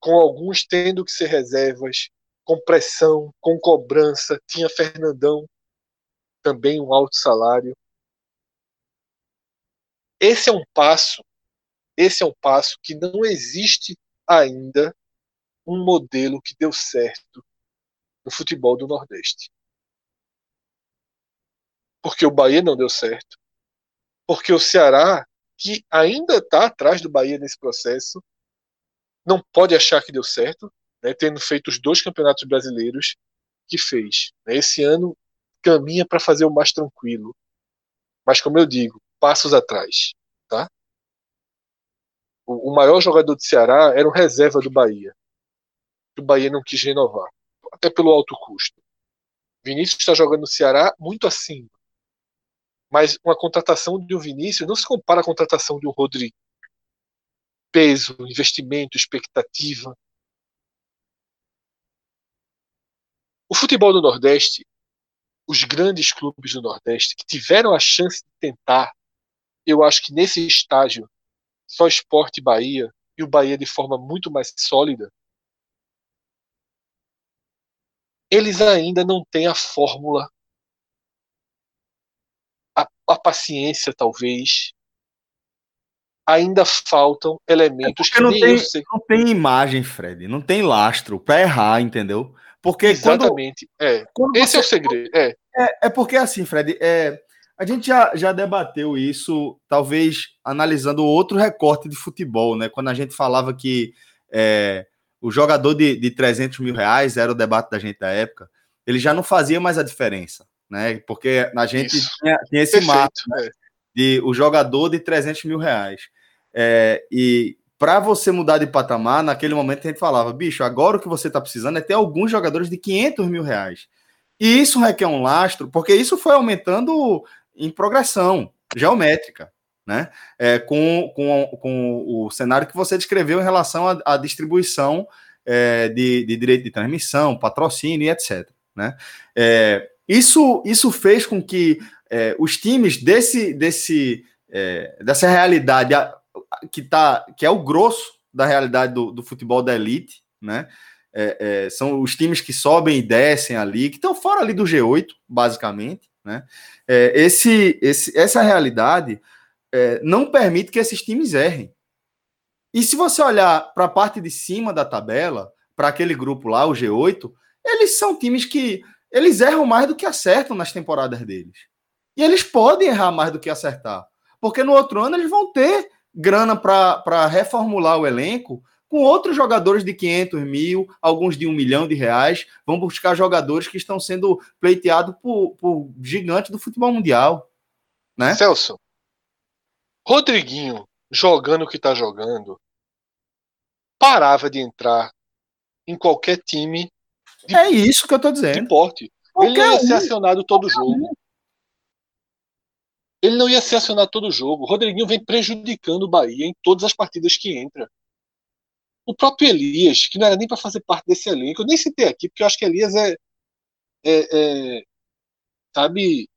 com alguns tendo que ser reservas, com pressão, com cobrança, tinha Fernandão, também um alto salário. Esse é um passo, esse é um passo que não existe ainda um modelo que deu certo no futebol do Nordeste. Porque o Bahia não deu certo. Porque o Ceará que ainda está atrás do Bahia nesse processo, não pode achar que deu certo, né, tendo feito os dois campeonatos brasileiros que fez. Né, esse ano caminha para fazer o mais tranquilo, mas como eu digo, passos atrás, tá? O, o maior jogador do Ceará era o reserva do Bahia, o Bahia não quis renovar, até pelo alto custo. Vinícius está jogando no Ceará muito acima mas uma contratação de um Vinícius não se compara à contratação de um Rodrigo. Peso, investimento, expectativa. O futebol do Nordeste, os grandes clubes do Nordeste que tiveram a chance de tentar, eu acho que nesse estágio, só Esporte Bahia e o Bahia de forma muito mais sólida, eles ainda não têm a fórmula a, paciência, talvez. Ainda faltam elementos é que não tem, sei... não tem imagem, Fred, não tem lastro para errar, entendeu? Porque Exatamente. Quando, é. Quando Esse você, é o segredo. É. é, é porque assim, Fred, é, a gente já, já debateu isso, talvez analisando outro recorte de futebol, né? Quando a gente falava que é, o jogador de, de 300 mil reais era o debate da gente da época, ele já não fazia mais a diferença né? Porque a gente tinha, tinha, esse marco né? de o jogador de 300 mil reais. É, e para você mudar de patamar, naquele momento a gente falava, bicho, agora o que você está precisando é ter alguns jogadores de 500 mil reais. E isso requer um lastro, porque isso foi aumentando em progressão geométrica, né? É, com, com, com o cenário que você descreveu em relação à, à distribuição é, de, de, direito de transmissão, patrocínio e etc. Né? É, isso, isso fez com que é, os times desse, desse, é, dessa realidade que, tá, que é o grosso da realidade do, do futebol da elite, né? É, é, são os times que sobem e descem ali, que estão fora ali do G8, basicamente, né? É, esse, esse, essa realidade é, não permite que esses times errem. E se você olhar para a parte de cima da tabela, para aquele grupo lá, o G8, eles são times que eles erram mais do que acertam nas temporadas deles. E eles podem errar mais do que acertar. Porque no outro ano eles vão ter grana para reformular o elenco com outros jogadores de 500 mil, alguns de um milhão de reais. Vão buscar jogadores que estão sendo pleiteados por, por gigantes do futebol mundial. Né? Celso, Rodriguinho, jogando o que está jogando, parava de entrar em qualquer time de, é isso que eu tô dizendo. De porte. Ele não ia ser acionado todo jogo. Ele não ia ser acionado todo jogo. O Rodriguinho vem prejudicando o Bahia em todas as partidas que entra. O próprio Elias, que não era nem para fazer parte desse elenco, eu nem citei aqui, porque eu acho que Elias é, é, é sabe,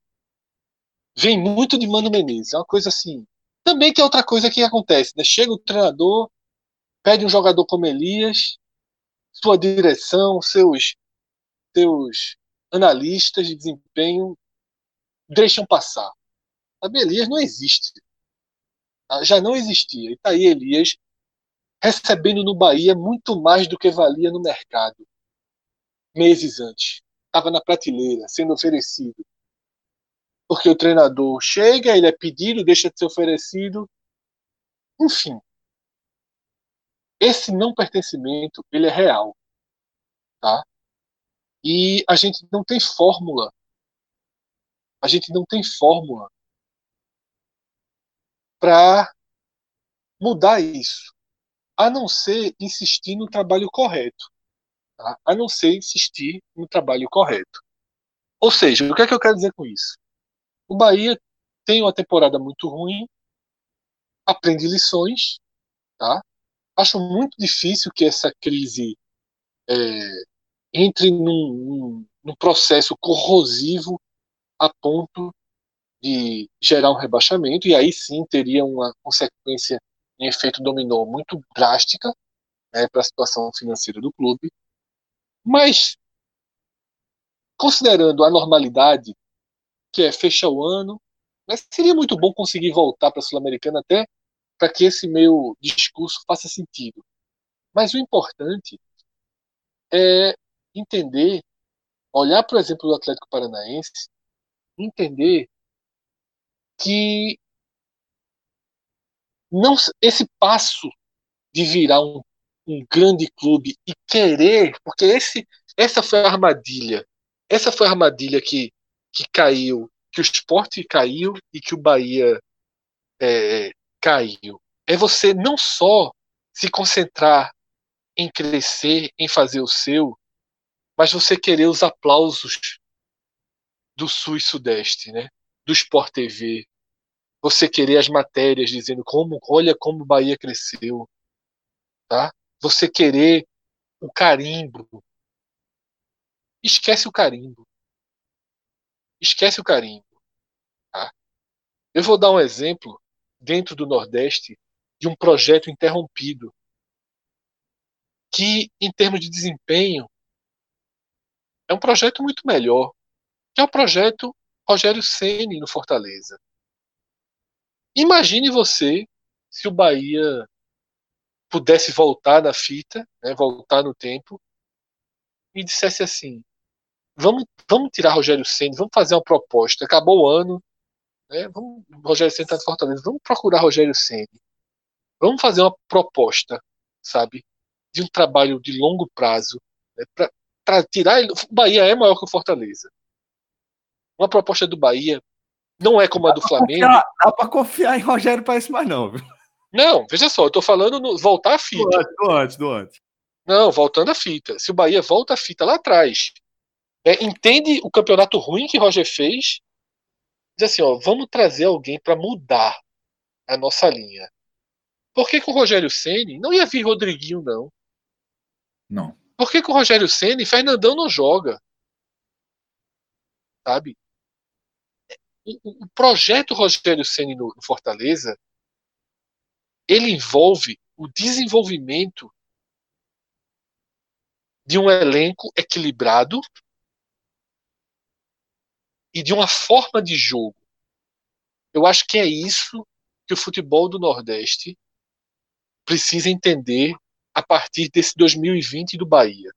vem muito de Mano Menezes. É uma coisa assim. Também que é outra coisa que acontece, né? Chega o treinador, pede um jogador como Elias, sua direção, seus, seus analistas de desempenho deixam passar. Sabe, Elias não existe. Ah, já não existia. E tá aí Elias recebendo no Bahia muito mais do que valia no mercado. Meses antes. Estava na prateleira, sendo oferecido. Porque o treinador chega, ele é pedido, deixa de ser oferecido. Enfim. Esse não pertencimento, ele é real. Tá? E a gente não tem fórmula. A gente não tem fórmula para mudar isso, a não ser insistir no trabalho correto, tá? a não ser insistir no trabalho correto. Ou seja, o que é que eu quero dizer com isso? O Bahia tem uma temporada muito ruim, aprende lições, tá? Acho muito difícil que essa crise é, entre num, num, num processo corrosivo a ponto de gerar um rebaixamento, e aí sim teria uma consequência em efeito dominó muito drástica né, para a situação financeira do clube. Mas, considerando a normalidade, que é fechar o ano, mas seria muito bom conseguir voltar para a Sul-Americana até para que esse meu discurso faça sentido. Mas o importante é entender, olhar, por exemplo, o Atlético Paranaense, entender que não esse passo de virar um, um grande clube e querer, porque esse essa foi a armadilha, essa foi a armadilha que que caiu, que o esporte caiu e que o Bahia é, caiu. É você não só se concentrar em crescer, em fazer o seu, mas você querer os aplausos do Sul e Sudeste, né? do Sport TV, você querer as matérias dizendo como, olha como o Bahia cresceu, tá? Você querer o carimbo. Esquece o carimbo. Esquece o carimbo. Tá? Eu vou dar um exemplo dentro do Nordeste de um projeto interrompido que, em termos de desempenho, é um projeto muito melhor, que é o projeto Rogério Ceni no Fortaleza. Imagine você se o Bahia pudesse voltar na fita, né, voltar no tempo e dissesse assim: vamos, vamos tirar Rogério Ceni, vamos fazer uma proposta. Acabou o ano, né, vamos, Rogério Ceni está Fortaleza, vamos procurar Rogério Ceni, vamos fazer uma proposta, sabe, de um trabalho de longo prazo né, para tirar ele. O Bahia é maior que o Fortaleza. Uma proposta do Bahia não é como a do Flamengo. Confiar, dá para confiar em Rogério para isso mais não, viu? Não, veja só, eu tô falando no, voltar a fita. Do antes, do antes, do antes. Não, voltando a fita. Se o Bahia volta a fita lá atrás, é, entende o campeonato ruim que Roger fez, diz assim, ó, vamos trazer alguém para mudar a nossa linha. Por que com o Rogério Ceni não ia vir Rodriguinho não? Não. Por que com o Rogério Ceni Fernandão não joga? Sabe? o, projeto Rogério Ceni no, no Fortaleza ele envolve o desenvolvimento de um elenco equilibrado e de uma forma de jogo. Eu acho que é isso que o futebol do Nordeste precisa entender a partir desse 2020 do Bahia.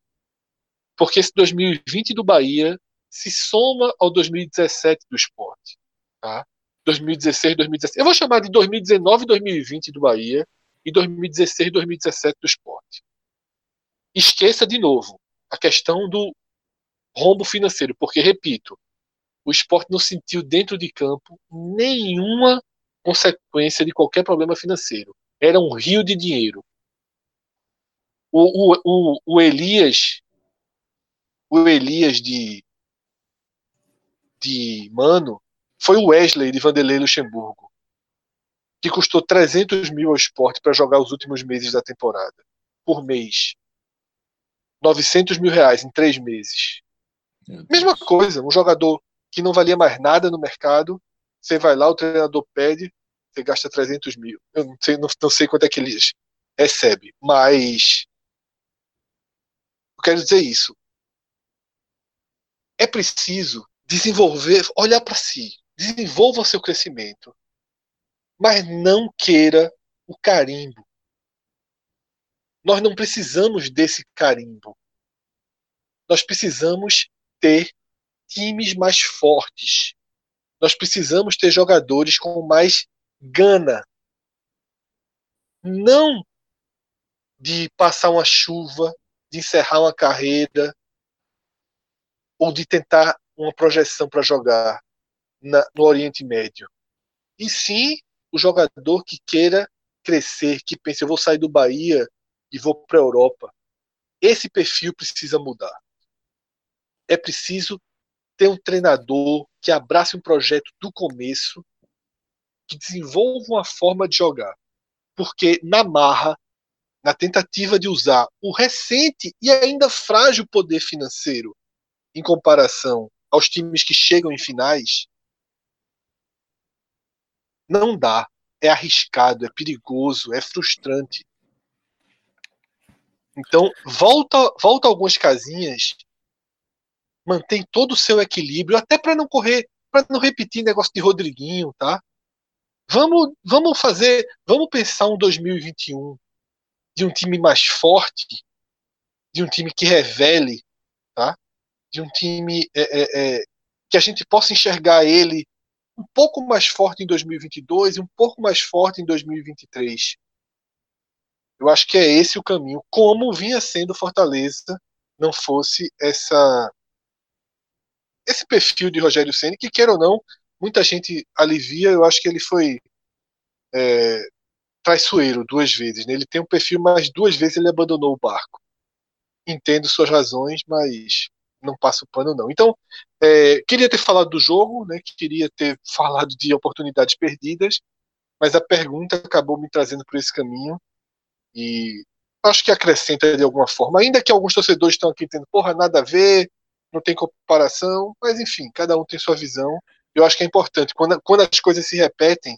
Porque esse 2020 do Bahia se soma ao 2017 do esporte. Tá? 2016, 2017. Eu vou chamar de 2019 e 2020 do Bahia e 2016 e 2017 do esporte. Esqueça de novo a questão do rombo financeiro, porque, repito, o esporte não sentiu dentro de campo nenhuma consequência de qualquer problema financeiro. Era um rio de dinheiro. O, o, o, o Elias, o Elias de de Mano foi o Wesley de Vanderlei Luxemburgo, que custou 300 mil ao esporte para jogar os últimos meses da temporada, por mês. 900 mil reais em três meses. Mesma coisa, um jogador que não valia mais nada no mercado, você vai lá, o treinador pede, você gasta 300 mil. Eu não sei, não, não sei quanto é que eles recebe, mas eu quero dizer isso. É preciso desenvolver, olhar para si, desenvolva seu crescimento, mas não queira o carimbo. Nós não precisamos desse carimbo. Nós precisamos ter times mais fortes. Nós precisamos ter jogadores com mais gana. Não de passar uma chuva, de encerrar uma carreira ou de tentar uma projeção para jogar na, no Oriente Médio. E sim o jogador que queira crescer, que pense, eu vou sair do Bahia e vou para a Europa. Esse perfil precisa mudar. É preciso ter um treinador que abrace um projeto do começo, que desenvolva uma forma de jogar. Porque na marra, na tentativa de usar o recente e ainda frágil poder financeiro em comparação aos times que chegam em finais, não dá. É arriscado, é perigoso, é frustrante. Então, volta, volta algumas casinhas, mantém todo o seu equilíbrio, até para não correr, para não repetir negócio de Rodriguinho, tá? Vamos, vamos fazer, vamos pensar um 2021 de um time mais forte, de um time que revele, tá? De um time é, é, é, que a gente possa enxergar ele um pouco mais forte em 2022 e um pouco mais forte em 2023. Eu acho que é esse o caminho, como vinha sendo Fortaleza, não fosse essa esse perfil de Rogério Ceni que queira ou não, muita gente alivia. Eu acho que ele foi é, traiçoeiro duas vezes. Né? Ele tem um perfil, mas duas vezes ele abandonou o barco. Entendo suas razões, mas não passa o pano não. Então, é, queria ter falado do jogo, né? Queria ter falado de oportunidades perdidas, mas a pergunta acabou me trazendo por esse caminho e acho que acrescenta de alguma forma. Ainda que alguns torcedores estão aqui tendo, porra, nada a ver, não tem comparação, mas enfim, cada um tem sua visão. Eu acho que é importante quando, quando as coisas se repetem,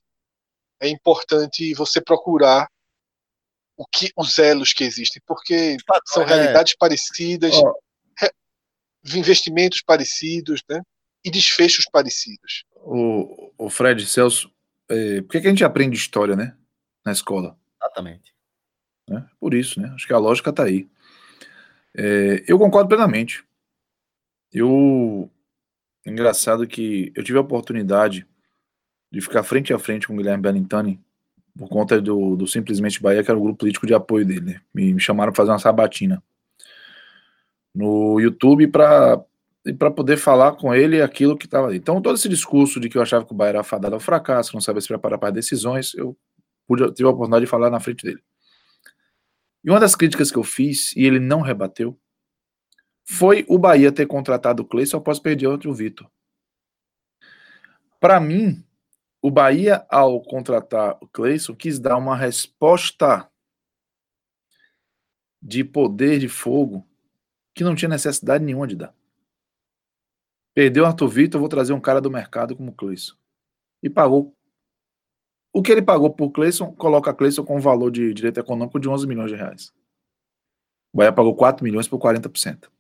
é importante você procurar o que os elos que existem, porque são é. realidades parecidas, oh. investimentos parecidos, né? E desfechos parecidos. O, o Fred Celso, é, por que, que a gente aprende história, né? Na escola? Exatamente. É, por isso, né? Acho que a lógica está aí. É, eu concordo plenamente. Eu. Engraçado que eu tive a oportunidade de ficar frente a frente com o Guilherme Bellintani por conta do, do Simplesmente Bahia, que era o grupo político de apoio dele. Né? Me, me chamaram para fazer uma sabatina no YouTube para para poder falar com ele aquilo que estava ali. Então, todo esse discurso de que eu achava que o Bahia era fadado ao fracasso, não sabia se preparar para decisões, eu pude, tive a oportunidade de falar na frente dele. E uma das críticas que eu fiz, e ele não rebateu, foi o Bahia ter contratado o Cleison após perder outro Vitor. Para mim, o Bahia, ao contratar o Cleison, quis dar uma resposta de poder de fogo que não tinha necessidade nenhuma de dar. Perdeu o Arthur Vitor, vou trazer um cara do mercado como Cleison. E pagou. O que ele pagou por Cleison, coloca Cleison com um valor de direito econômico de 11 milhões de reais. O Bahia pagou 4 milhões por 40%.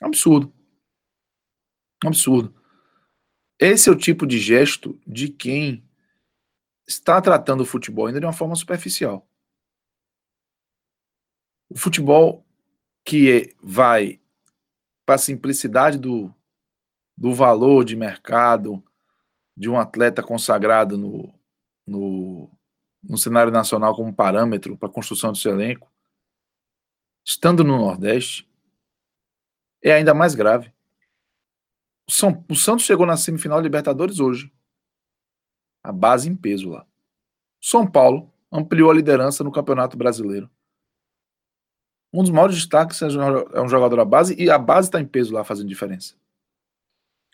Absurdo. Absurdo. Esse é o tipo de gesto de quem está tratando o futebol ainda de uma forma superficial. O futebol que é, vai para a simplicidade do, do valor de mercado de um atleta consagrado no, no, no cenário nacional como parâmetro para a construção do seu elenco, estando no Nordeste, é ainda mais grave. O, São, o Santos chegou na semifinal Libertadores hoje. A base em peso lá. São Paulo ampliou a liderança no Campeonato Brasileiro. Um dos maiores destaques é um jogador da base e a base está em peso lá fazendo diferença.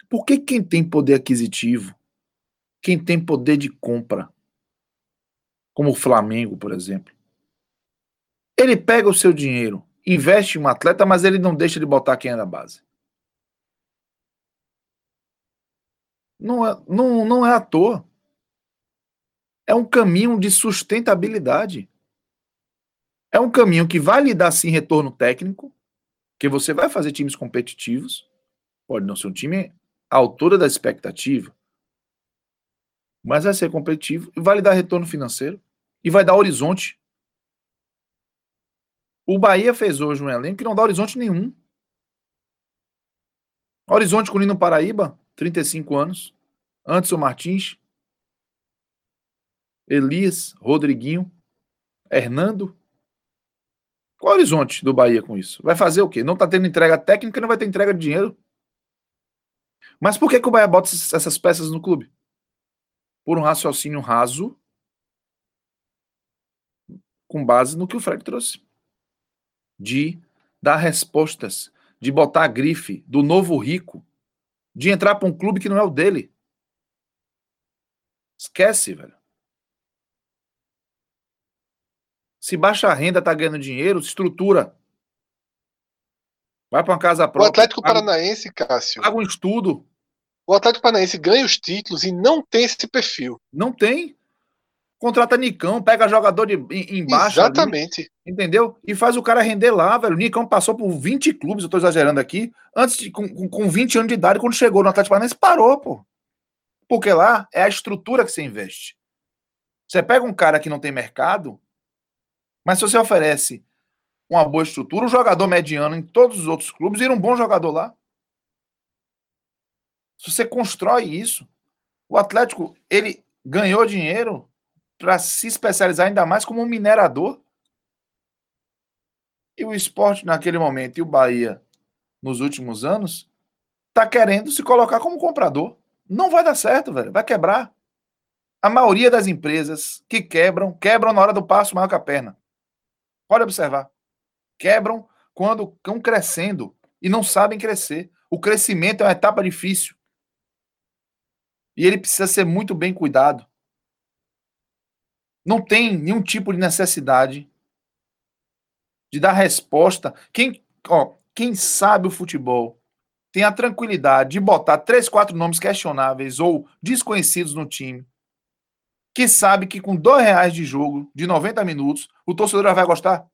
Por que quem tem poder aquisitivo, quem tem poder de compra, como o Flamengo, por exemplo, ele pega o seu dinheiro, investe em um atleta, mas ele não deixa de botar quem é da base. Não é, não, não é à toa. É um caminho de sustentabilidade. É um caminho que vai lhe dar sim retorno técnico, que você vai fazer times competitivos. Pode não ser um time à altura da expectativa, mas vai ser competitivo e vai lhe dar retorno financeiro e vai dar horizonte. O Bahia fez hoje um elenco que não dá horizonte nenhum. Horizonte com o Nino Paraíba, 35 anos. Anderson Martins. Elias, Rodriguinho, Hernando. Qual o horizonte do Bahia com isso? Vai fazer o quê? Não está tendo entrega técnica, não vai ter entrega de dinheiro. Mas por que, que o Bahia bota essas peças no clube? Por um raciocínio raso, com base no que o Fred trouxe. De dar respostas, de botar a grife do novo rico, de entrar para um clube que não é o dele. Esquece, velho. Se baixa a renda, tá ganhando dinheiro, estrutura. Vai para uma casa própria. O Atlético paga, Paranaense, Cássio. Paga um estudo. O Atlético Paranaense ganha os títulos e não tem esse perfil. Não tem. Contrata Nicão, pega jogador de embaixo. Exatamente. Ali, entendeu? E faz o cara render lá, velho. O Nicão passou por 20 clubes, eu tô exagerando aqui, antes de, com, com 20 anos de idade, quando chegou no Atlético Paranaense, parou, pô. Porque lá é a estrutura que você investe. Você pega um cara que não tem mercado, mas se você oferece uma boa estrutura, um jogador mediano em todos os outros clubes, vira um bom jogador lá. Se você constrói isso, o Atlético, ele ganhou dinheiro para se especializar ainda mais como um minerador. E o esporte naquele momento e o Bahia nos últimos anos tá querendo se colocar como comprador. Não vai dar certo, velho, vai quebrar. A maioria das empresas que quebram, quebram na hora do passo maior que a perna. Pode observar. Quebram quando estão crescendo e não sabem crescer. O crescimento é uma etapa difícil. E ele precisa ser muito bem cuidado. Não tem nenhum tipo de necessidade de dar resposta. Quem, ó, quem sabe o futebol tem a tranquilidade de botar três, quatro nomes questionáveis ou desconhecidos no time que sabe que com dois reais de jogo de 90 minutos, o torcedor vai gostar?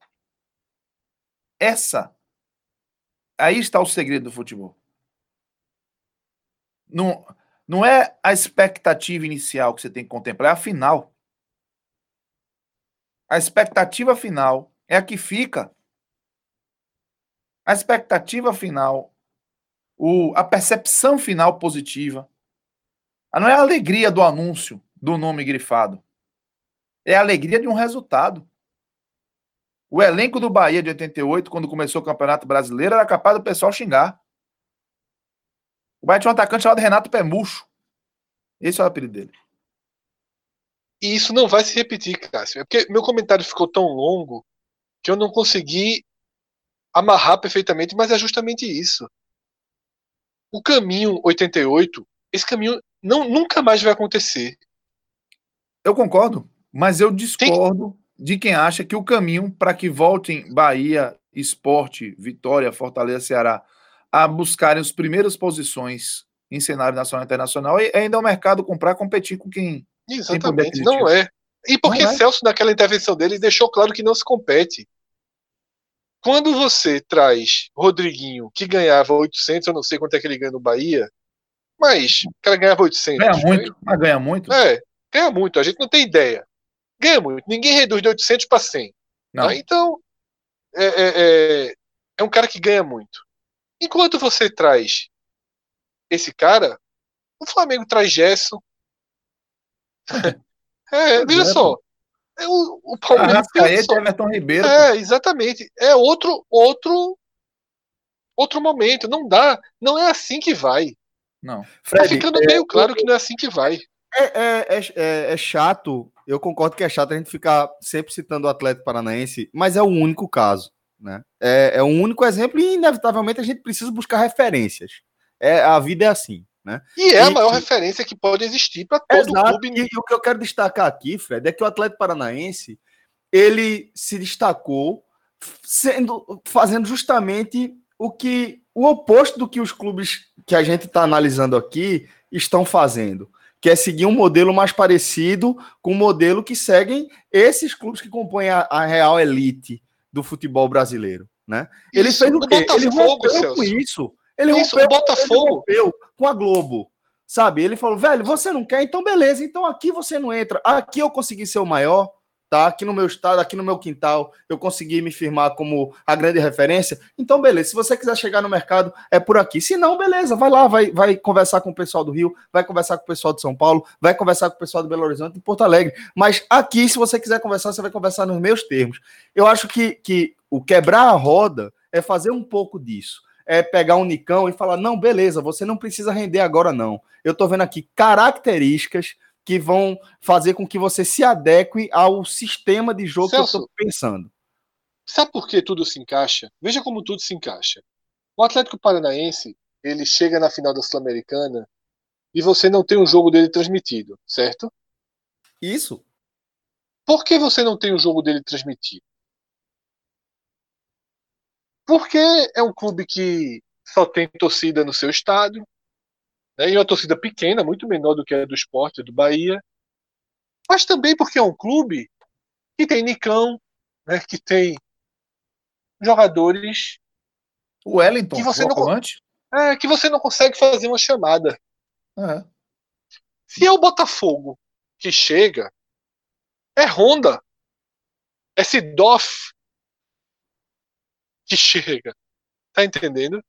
Essa. Aí está o segredo do futebol. Não, não é a expectativa inicial que você tem que contemplar, é a final. A expectativa final é a que fica. A expectativa final, o, a percepção final positiva. Não é a alegria do anúncio do nome grifado. É a alegria de um resultado. O elenco do Bahia de 88, quando começou o Campeonato Brasileiro, era capaz do pessoal xingar. O Bahia tinha um atacante chamado Renato Pemucho. Esse é o apelido dele. E isso não vai se repetir, Cássio. É porque meu comentário ficou tão longo que eu não consegui amarrar perfeitamente, mas é justamente isso. O caminho 88, esse caminho não, nunca mais vai acontecer. Eu concordo, mas eu discordo Tem... de quem acha que o caminho para que voltem Bahia, Esporte, Vitória, Fortaleza, Ceará a buscarem as primeiras posições em cenário nacional e internacional é ainda o mercado comprar competir com quem. Exatamente, não é. E porque é. Celso, naquela intervenção dele, deixou claro que não se compete. Quando você traz Rodriguinho, que ganhava 800, eu não sei quanto é que ele ganha no Bahia, mas o cara ganhava 800. Ganha muito, mas ganha muito. É, Ganha muito, a gente não tem ideia. Ganha muito. Ninguém reduz de 800 para 100. Tá? Então, é, é, é, é um cara que ganha muito. Enquanto você traz esse cara, o Flamengo traz Gerson. *laughs* é, veja só. É o, o Palmeiras. Arrascaeta e Everton Ribeiro. É, exatamente. É outro, outro, outro momento. Não dá. Não é assim que vai. Não. Tá Fred, tá ficando é, meio claro que não é assim que vai. É, é, é, é, é, chato, eu concordo que é chato a gente ficar sempre citando o Atlético Paranaense, mas é o único caso. Né? É, é um único exemplo e, inevitavelmente, a gente precisa buscar referências. É, a vida é assim. Né? E é a maior referência que pode existir para todo Exato. clube. E, e o que eu quero destacar aqui, Fred, é que o Atlético Paranaense ele se destacou sendo fazendo justamente o que o oposto do que os clubes que a gente está analisando aqui estão fazendo, que é seguir um modelo mais parecido com o modelo que seguem esses clubes que compõem a, a real elite do futebol brasileiro, né? Ele isso, fez o quê? Ele rompeu com isso. Ele isso, rompeu, o Botafogo. Rompeu com a Globo. Sabe? Ele falou, velho, você não quer? Então beleza, então aqui você não entra. Aqui eu consegui ser o maior, tá? Aqui no meu estado, aqui no meu quintal, eu consegui me firmar como a grande referência. Então, beleza. Se você quiser chegar no mercado, é por aqui. Se não, beleza, vai lá, vai, vai conversar com o pessoal do Rio, vai conversar com o pessoal de São Paulo, vai conversar com o pessoal do Belo Horizonte e Porto Alegre. Mas aqui, se você quiser conversar, você vai conversar nos meus termos. Eu acho que, que o quebrar a roda é fazer um pouco disso. É pegar um Nicão e falar: não, beleza, você não precisa render agora, não. Eu tô vendo aqui características que vão fazer com que você se adeque ao sistema de jogo Celso, que eu estou pensando. Sabe por que tudo se encaixa? Veja como tudo se encaixa. O Atlético Paranaense, ele chega na final da Sul-Americana e você não tem o jogo dele transmitido, certo? Isso. Por que você não tem o jogo dele transmitido? Porque é um clube que só tem torcida no seu estádio, né, e uma torcida pequena, muito menor do que a do esporte do Bahia, mas também porque é um clube que tem Nicão, né, que tem jogadores. O Wellington, que você não, é, que você não consegue fazer uma chamada. É. Se é o Botafogo que chega, é Honda, é Sidoff que chega. Tá entendendo?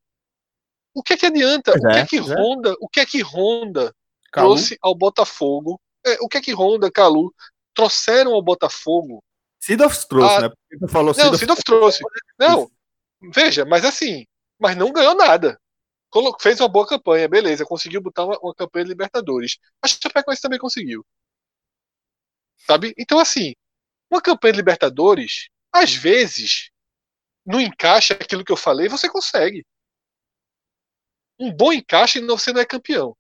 O que é que adianta? o que é, é que é. Honda, o que é que Calu? trouxe ao Botafogo? É, o que é que Honda, Calu trouxeram ao Botafogo? Sidoff trouxe, a... né? Porque tu falou não, Sidoff trouxe. Não, veja, mas assim, mas não ganhou nada. Fez uma boa campanha, beleza, conseguiu botar uma, uma campanha de Libertadores. Acho que a Chapecoense também conseguiu. Sabe? Então, assim, uma campanha de Libertadores, às vezes, não encaixa aquilo que eu falei, você consegue um bom encaixe você não é campeão.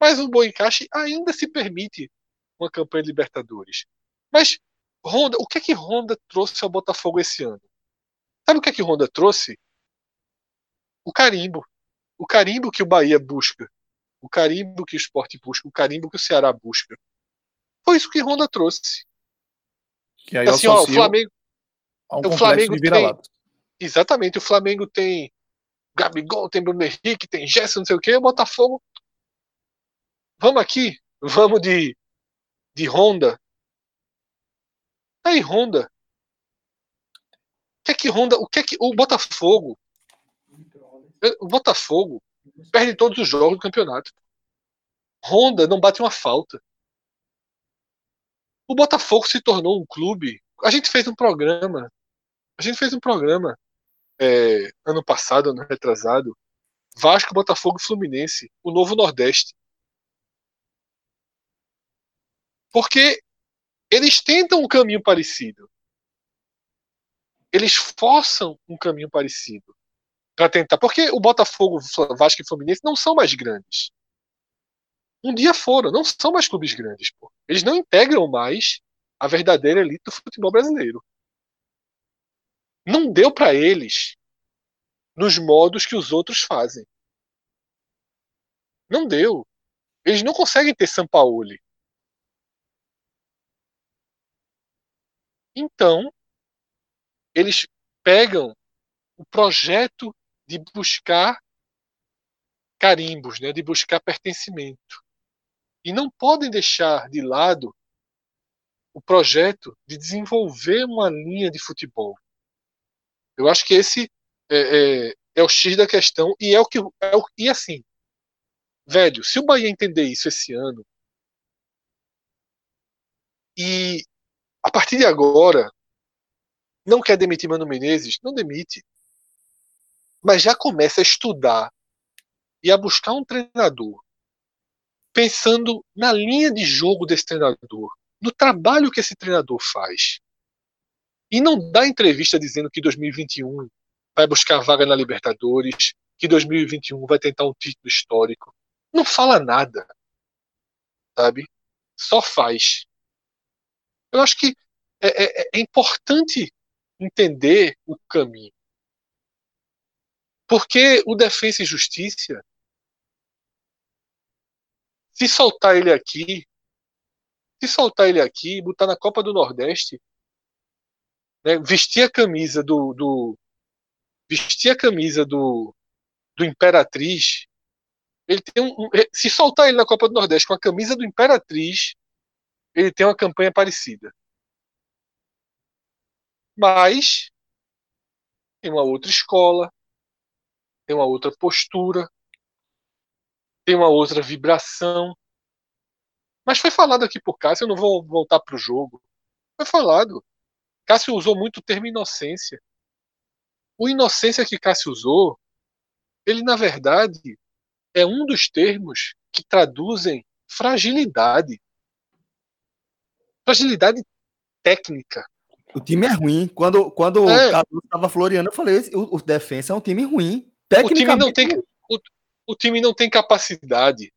Mas um bom encaixe ainda se permite uma campanha de Libertadores. Mas Honda, o que é que Honda trouxe ao Botafogo esse ano? Sabe o que é que Honda trouxe? O carimbo. O carimbo que o Bahia busca. O carimbo que o esporte busca. O carimbo que o Ceará busca. Foi isso que Honda trouxe. Que aí assim, ó, o Flamengo. Um o Flamengo tem, exatamente, o Flamengo tem Gabigol, tem Bruno Henrique, tem Gerson, não sei o que, o Botafogo. Vamos aqui, vamos de, de Honda. Aí, Honda. O que é que Honda, o que é que o Botafogo? O Botafogo perde todos os jogos do campeonato. Honda não bate uma falta. O Botafogo se tornou um clube. A gente fez um programa. A gente fez um programa é, ano passado, ano retrasado, Vasco, Botafogo e Fluminense, o novo Nordeste. Porque eles tentam um caminho parecido. Eles forçam um caminho parecido para tentar. Porque o Botafogo, Vasco e Fluminense não são mais grandes. Um dia foram, não são mais clubes grandes. Pô. Eles não integram mais a verdadeira elite do futebol brasileiro não deu para eles nos modos que os outros fazem. Não deu. Eles não conseguem ter Sampaoli. Então, eles pegam o projeto de buscar carimbos, né, de buscar pertencimento. E não podem deixar de lado o projeto de desenvolver uma linha de futebol. Eu acho que esse é, é, é o X da questão e é o que. É o, e assim, velho, se o Bahia entender isso esse ano, e a partir de agora não quer demitir Mano Menezes, não demite. Mas já começa a estudar e a buscar um treinador pensando na linha de jogo desse treinador, no trabalho que esse treinador faz. E não dá entrevista dizendo que 2021 vai buscar vaga na Libertadores, que 2021 vai tentar um título histórico. não fala nada, sabe? Só faz. Eu acho que é, é, é importante entender o caminho. Porque o Defensa e Justiça, se soltar ele aqui, se soltar ele aqui, botar na Copa do Nordeste, né, vestir a camisa do, do vestir a camisa do, do Imperatriz, ele tem um, se soltar ele na Copa do Nordeste com a camisa do Imperatriz, ele tem uma campanha parecida. Mas tem uma outra escola, tem uma outra postura, tem uma outra vibração. Mas foi falado aqui por Cássio, eu não vou voltar para o jogo. Foi falado. Cássio usou muito o termo inocência. O inocência que Cássio usou, ele na verdade é um dos termos que traduzem fragilidade. Fragilidade técnica. O time é ruim. Quando, quando é. o Carlos estava floreando, eu falei: o, o defensa é um time ruim. O time, não tem, o, o time não tem capacidade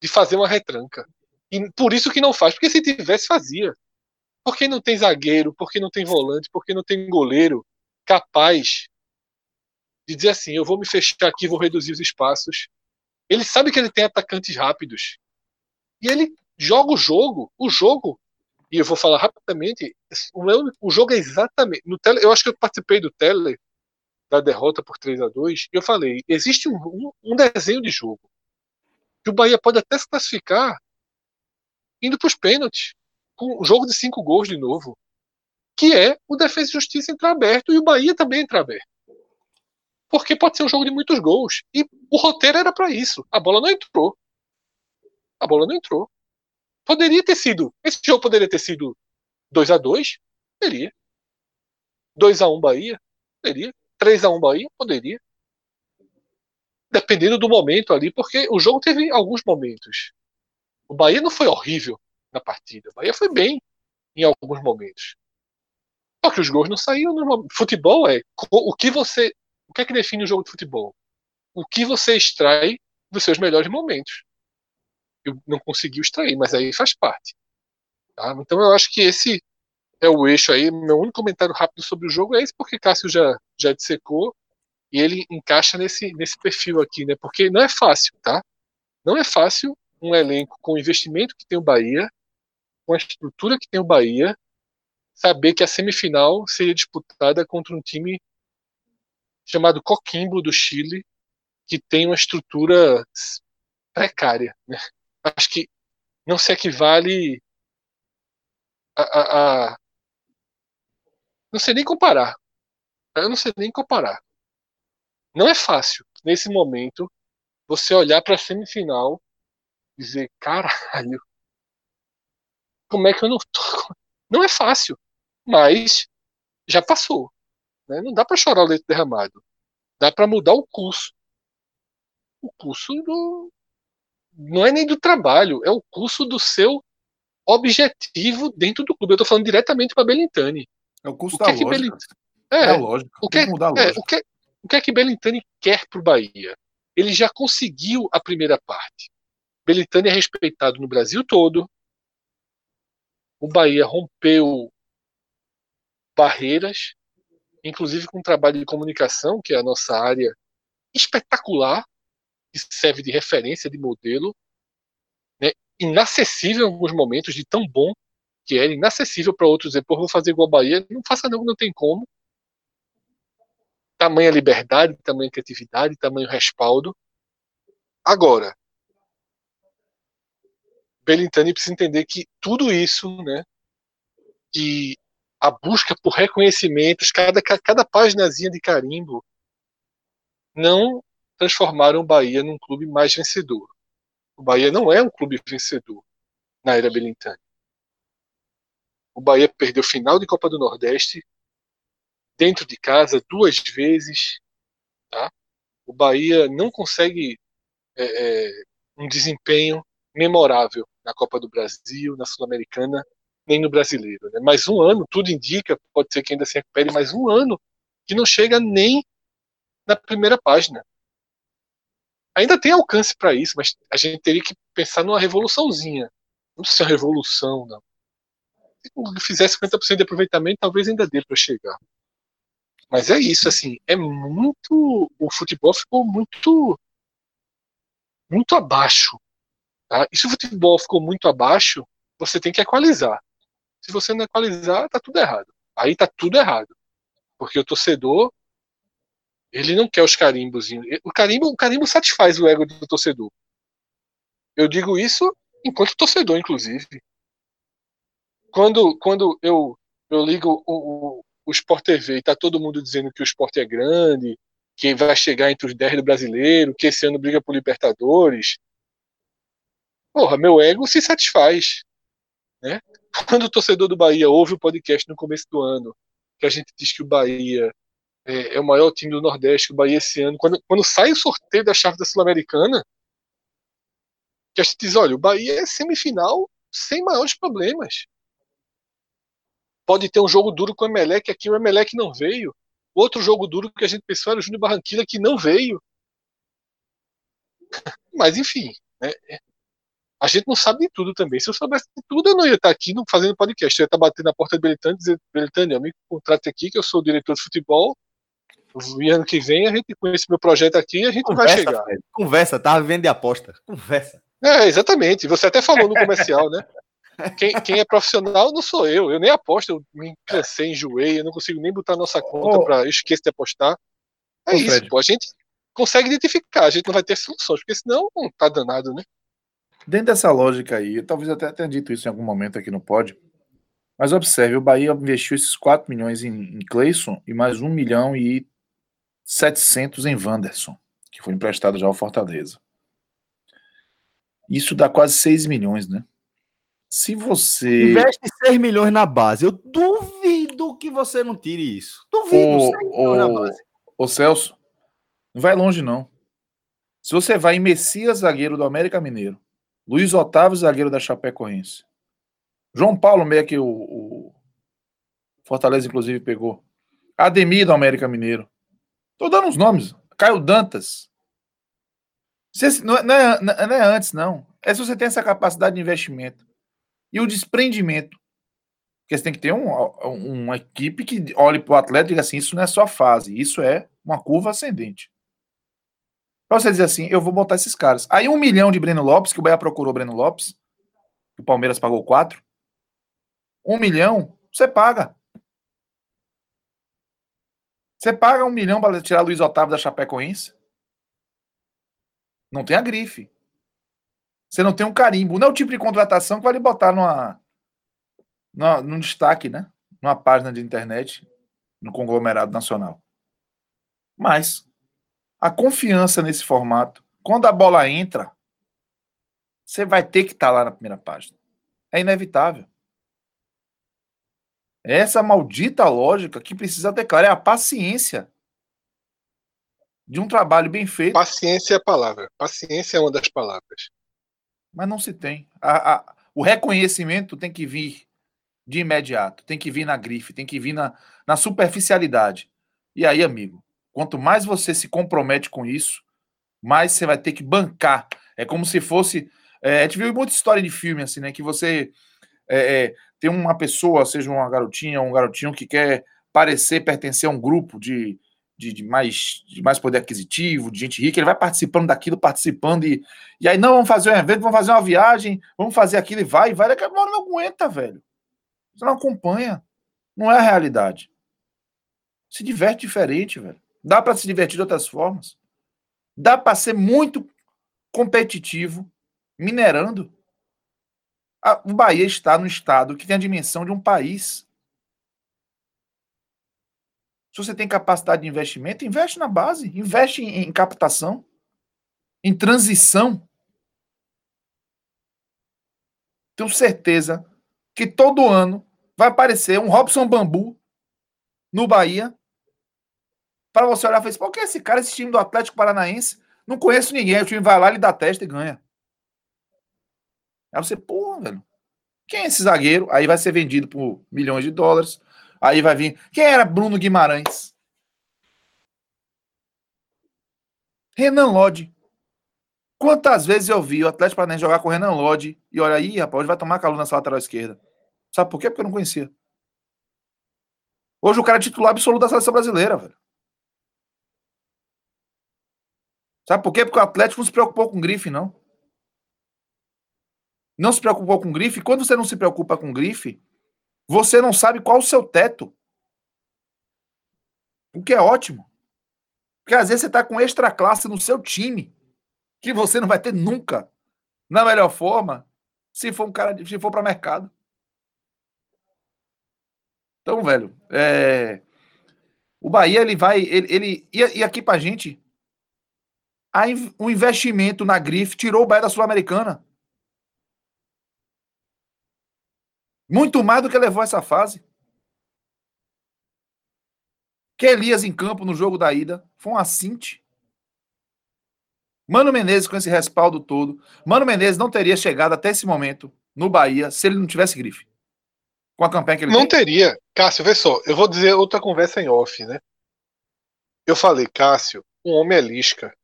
de fazer uma retranca. E por isso que não faz. Porque se tivesse, fazia. Porque não tem zagueiro, porque não tem volante, porque não tem goleiro capaz de dizer assim: eu vou me fechar aqui, vou reduzir os espaços. Ele sabe que ele tem atacantes rápidos. E ele joga o jogo. O jogo, e eu vou falar rapidamente, o, meu, o jogo é exatamente. No tele, eu acho que eu participei do tele da derrota por 3 a 2 e eu falei: existe um, um, um desenho de jogo. Que o Bahia pode até se classificar indo para os pênaltis um jogo de cinco gols de novo, que é o Defesa e Justiça entrar aberto e o Bahia também entrar aberto. Porque pode ser um jogo de muitos gols. E o roteiro era para isso. A bola não entrou. A bola não entrou. Poderia ter sido. Esse jogo poderia ter sido 2 a 2 Poderia. 2 a 1 Bahia? Poderia. 3 a 1 Bahia? Poderia. Dependendo do momento ali, porque o jogo teve alguns momentos. O Bahia não foi horrível na partida. O Bahia foi bem em alguns momentos. Só que os gols não saíram no futebol é o que você, o que é que define o jogo de futebol? O que você extrai dos seus melhores momentos. Eu não consegui extrair, mas aí faz parte. Tá? Então eu acho que esse é o eixo aí. Meu único comentário rápido sobre o jogo é esse, porque Cássio já já dissecou e ele encaixa nesse nesse perfil aqui, né? Porque não é fácil, tá? Não é fácil um elenco com o investimento que tem o Bahia com a estrutura que tem o Bahia, saber que a semifinal seria disputada contra um time chamado Coquimbo do Chile, que tem uma estrutura precária. Né? Acho que não se equivale a, a, a, Não sei nem comparar. Eu não sei nem comparar. Não é fácil, nesse momento, você olhar para a semifinal e dizer: caralho, como é que eu não tô? Não é fácil, mas já passou. Né? Não dá para chorar o leite derramado. Dá para mudar o curso. O curso do. Não é nem do trabalho, é o curso do seu objetivo dentro do clube. Eu estou falando diretamente para Belintani. É o curso o da é lógica. É, é lógico. O que, é, o, que, o que é que Belintani quer para o Bahia? Ele já conseguiu a primeira parte. Belintani é respeitado no Brasil todo, o Bahia rompeu barreiras, inclusive com um trabalho de comunicação, que é a nossa área espetacular, que serve de referência, de modelo, né? inacessível em alguns momentos, de tão bom que é, inacessível para outros dizer, pô, vou fazer igual a Bahia, não faça não, não tem como. Tamanha liberdade, tamanha criatividade, tamanho respaldo. Agora, Belintani precisa entender que tudo isso, né, que a busca por reconhecimentos, cada, cada páginazinha de carimbo, não transformaram o Bahia num clube mais vencedor. O Bahia não é um clube vencedor na era Belintani. O Bahia perdeu final de Copa do Nordeste dentro de casa duas vezes. Tá? O Bahia não consegue é, é, um desempenho memorável na Copa do Brasil, na Sul-Americana, nem no Brasileiro. Né? Mais um ano, tudo indica, pode ser que ainda se recupere mais um ano, que não chega nem na primeira página. ainda tem alcance para isso, mas a gente teria que pensar numa revoluçãozinha. Não precisa ser uma revolução, não. Se fizer 50% de aproveitamento, talvez ainda dê para chegar. Mas é isso, assim, é muito. O futebol ficou muito. muito abaixo. Tá? E se o futebol ficou muito abaixo, você tem que equalizar. Se você não equalizar, tá tudo errado. Aí tá tudo errado. Porque o torcedor, ele não quer os carimbos. O carimbo, o carimbo satisfaz o ego do torcedor. Eu digo isso enquanto torcedor, inclusive. Quando, quando eu, eu ligo o, o, o Sport TV e tá todo mundo dizendo que o esporte é grande, que vai chegar entre os 10 do brasileiro, que esse ano briga por Libertadores. Porra, meu ego se satisfaz. Né? *laughs* Quando o torcedor do Bahia ouve o podcast no começo do ano, que a gente diz que o Bahia é, é o maior time do Nordeste, que o Bahia esse ano, quando, quando sai o sorteio da chave da Sul-Americana, que a gente diz, olha, o Bahia é semifinal sem maiores problemas. Pode ter um jogo duro com o Emelec, aqui o Emelec não veio. Outro jogo duro que a gente pensou era o Júnior Barranquilla, que não veio. *laughs* Mas enfim, né? A gente não sabe de tudo também. Se eu soubesse de tudo, eu não ia estar aqui fazendo podcast. Eu ia estar batendo na porta do Belitani e dizer, Belitani, eu me contrate aqui, que eu sou diretor de futebol. E ano que vem a gente esse meu projeto aqui a gente conversa, vai chegar. Fred, conversa, tava vendo de aposta. Conversa. É, exatamente. Você até falou no comercial, né? Quem, quem, é profissional não sou eu. Eu nem aposto, eu me cansei, enjoei, eu não consigo nem botar nossa conta oh. para. Eu esqueço de apostar. É oh, isso, Fred. pô. A gente consegue identificar, a gente não vai ter soluções, porque senão não tá danado, né? Dentro dessa lógica aí, talvez até tenha dito isso em algum momento aqui no pod, mas observe, o Bahia investiu esses 4 milhões em, em Cleison e mais 1 milhão e 700 em Wanderson, que foi emprestado já ao Fortaleza. Isso dá quase 6 milhões, né? Se você. Investe 6 milhões na base. Eu duvido que você não tire isso. Duvido. Ô, 6 milhões na base. Ô Celso, não vai longe, não. Se você vai em Messias, zagueiro do América Mineiro, Luiz Otávio, zagueiro da Chapecoense. João Paulo, meio que o, o, Fortaleza, inclusive, pegou. Ademir do América Mineiro. Tô dando os nomes. Caio Dantas. Não é, não, é, não é antes, não. É se você tem essa capacidade de investimento. E o desprendimento. Porque você tem que ter um, uma equipe que olhe para o atleta e diga assim: isso não é só fase, isso é uma curva ascendente. Pra você dizer assim, eu vou botar esses caras. Aí um milhão de Breno Lopes, que o Bahia procurou Breno Lopes, o Palmeiras pagou quatro. Um milhão, você paga. Você paga um milhão para tirar Luiz Otávio da Chapecoense? Não tem a grife. Você não tem um carimbo. Não é o tipo de contratação que vai lhe botar numa, numa, num destaque, né? Numa página de internet, no conglomerado nacional. Mas a confiança nesse formato, quando a bola entra, você vai ter que estar tá lá na primeira página. É inevitável. Essa maldita lógica que precisa ter claro é a paciência de um trabalho bem feito. Paciência é a palavra. Paciência é uma das palavras. Mas não se tem. A, a, o reconhecimento tem que vir de imediato, tem que vir na grife, tem que vir na, na superficialidade. E aí, amigo, Quanto mais você se compromete com isso, mais você vai ter que bancar. É como se fosse. É, a gente viu muita história de filme, assim, né? Que você é, é, tem uma pessoa, seja uma garotinha ou um garotinho, que quer parecer pertencer a um grupo de, de, de, mais, de mais poder aquisitivo, de gente rica, ele vai participando daquilo, participando, e, e aí, não, vamos fazer um evento, vamos fazer uma viagem, vamos fazer aquilo e vai, vai, daqui a pouco não aguenta, velho. Você não acompanha. Não é a realidade. Se diverte diferente, velho. Dá para se divertir de outras formas. Dá para ser muito competitivo minerando. o Bahia está no estado que tem a dimensão de um país. Se você tem capacidade de investimento, investe na base, investe em, em captação, em transição. Tenho certeza que todo ano vai aparecer um Robson Bambu no Bahia para você olhar e falar assim, que esse cara, esse time do Atlético Paranaense, não conheço ninguém, o time vai lá, ele dá testa e ganha. Aí você, pô, velho, quem é esse zagueiro? Aí vai ser vendido por milhões de dólares. Aí vai vir. Quem era Bruno Guimarães? Renan Lodge. Quantas vezes eu vi o Atlético Paranaense jogar com o Renan Lodge e olha aí, rapaz, hoje vai tomar calor nessa lateral esquerda. Sabe por quê? Porque eu não conhecia. Hoje o cara é titular absoluto da seleção brasileira, velho. Sabe por quê? Porque o Atlético não se preocupou com grife, não. Não se preocupou com grife. Quando você não se preocupa com grife, você não sabe qual o seu teto. O que é ótimo. Porque às vezes você está com extra classe no seu time, que você não vai ter nunca, na melhor forma, se for um cara, se for para mercado. Então, velho, é... o Bahia ele vai, ele, ele e, e aqui para gente, a, o investimento na grife tirou o Bahia da Sul-Americana. Muito mais do que levou essa fase que Elias em campo no jogo da ida foi um assinte. Mano Menezes com esse respaldo todo. Mano Menezes não teria chegado até esse momento no Bahia se ele não tivesse grife. Com a campanha que ele Não tem. teria. Cássio, vê só. Eu vou dizer outra conversa em off, né? Eu falei, Cássio, um homem é lisca.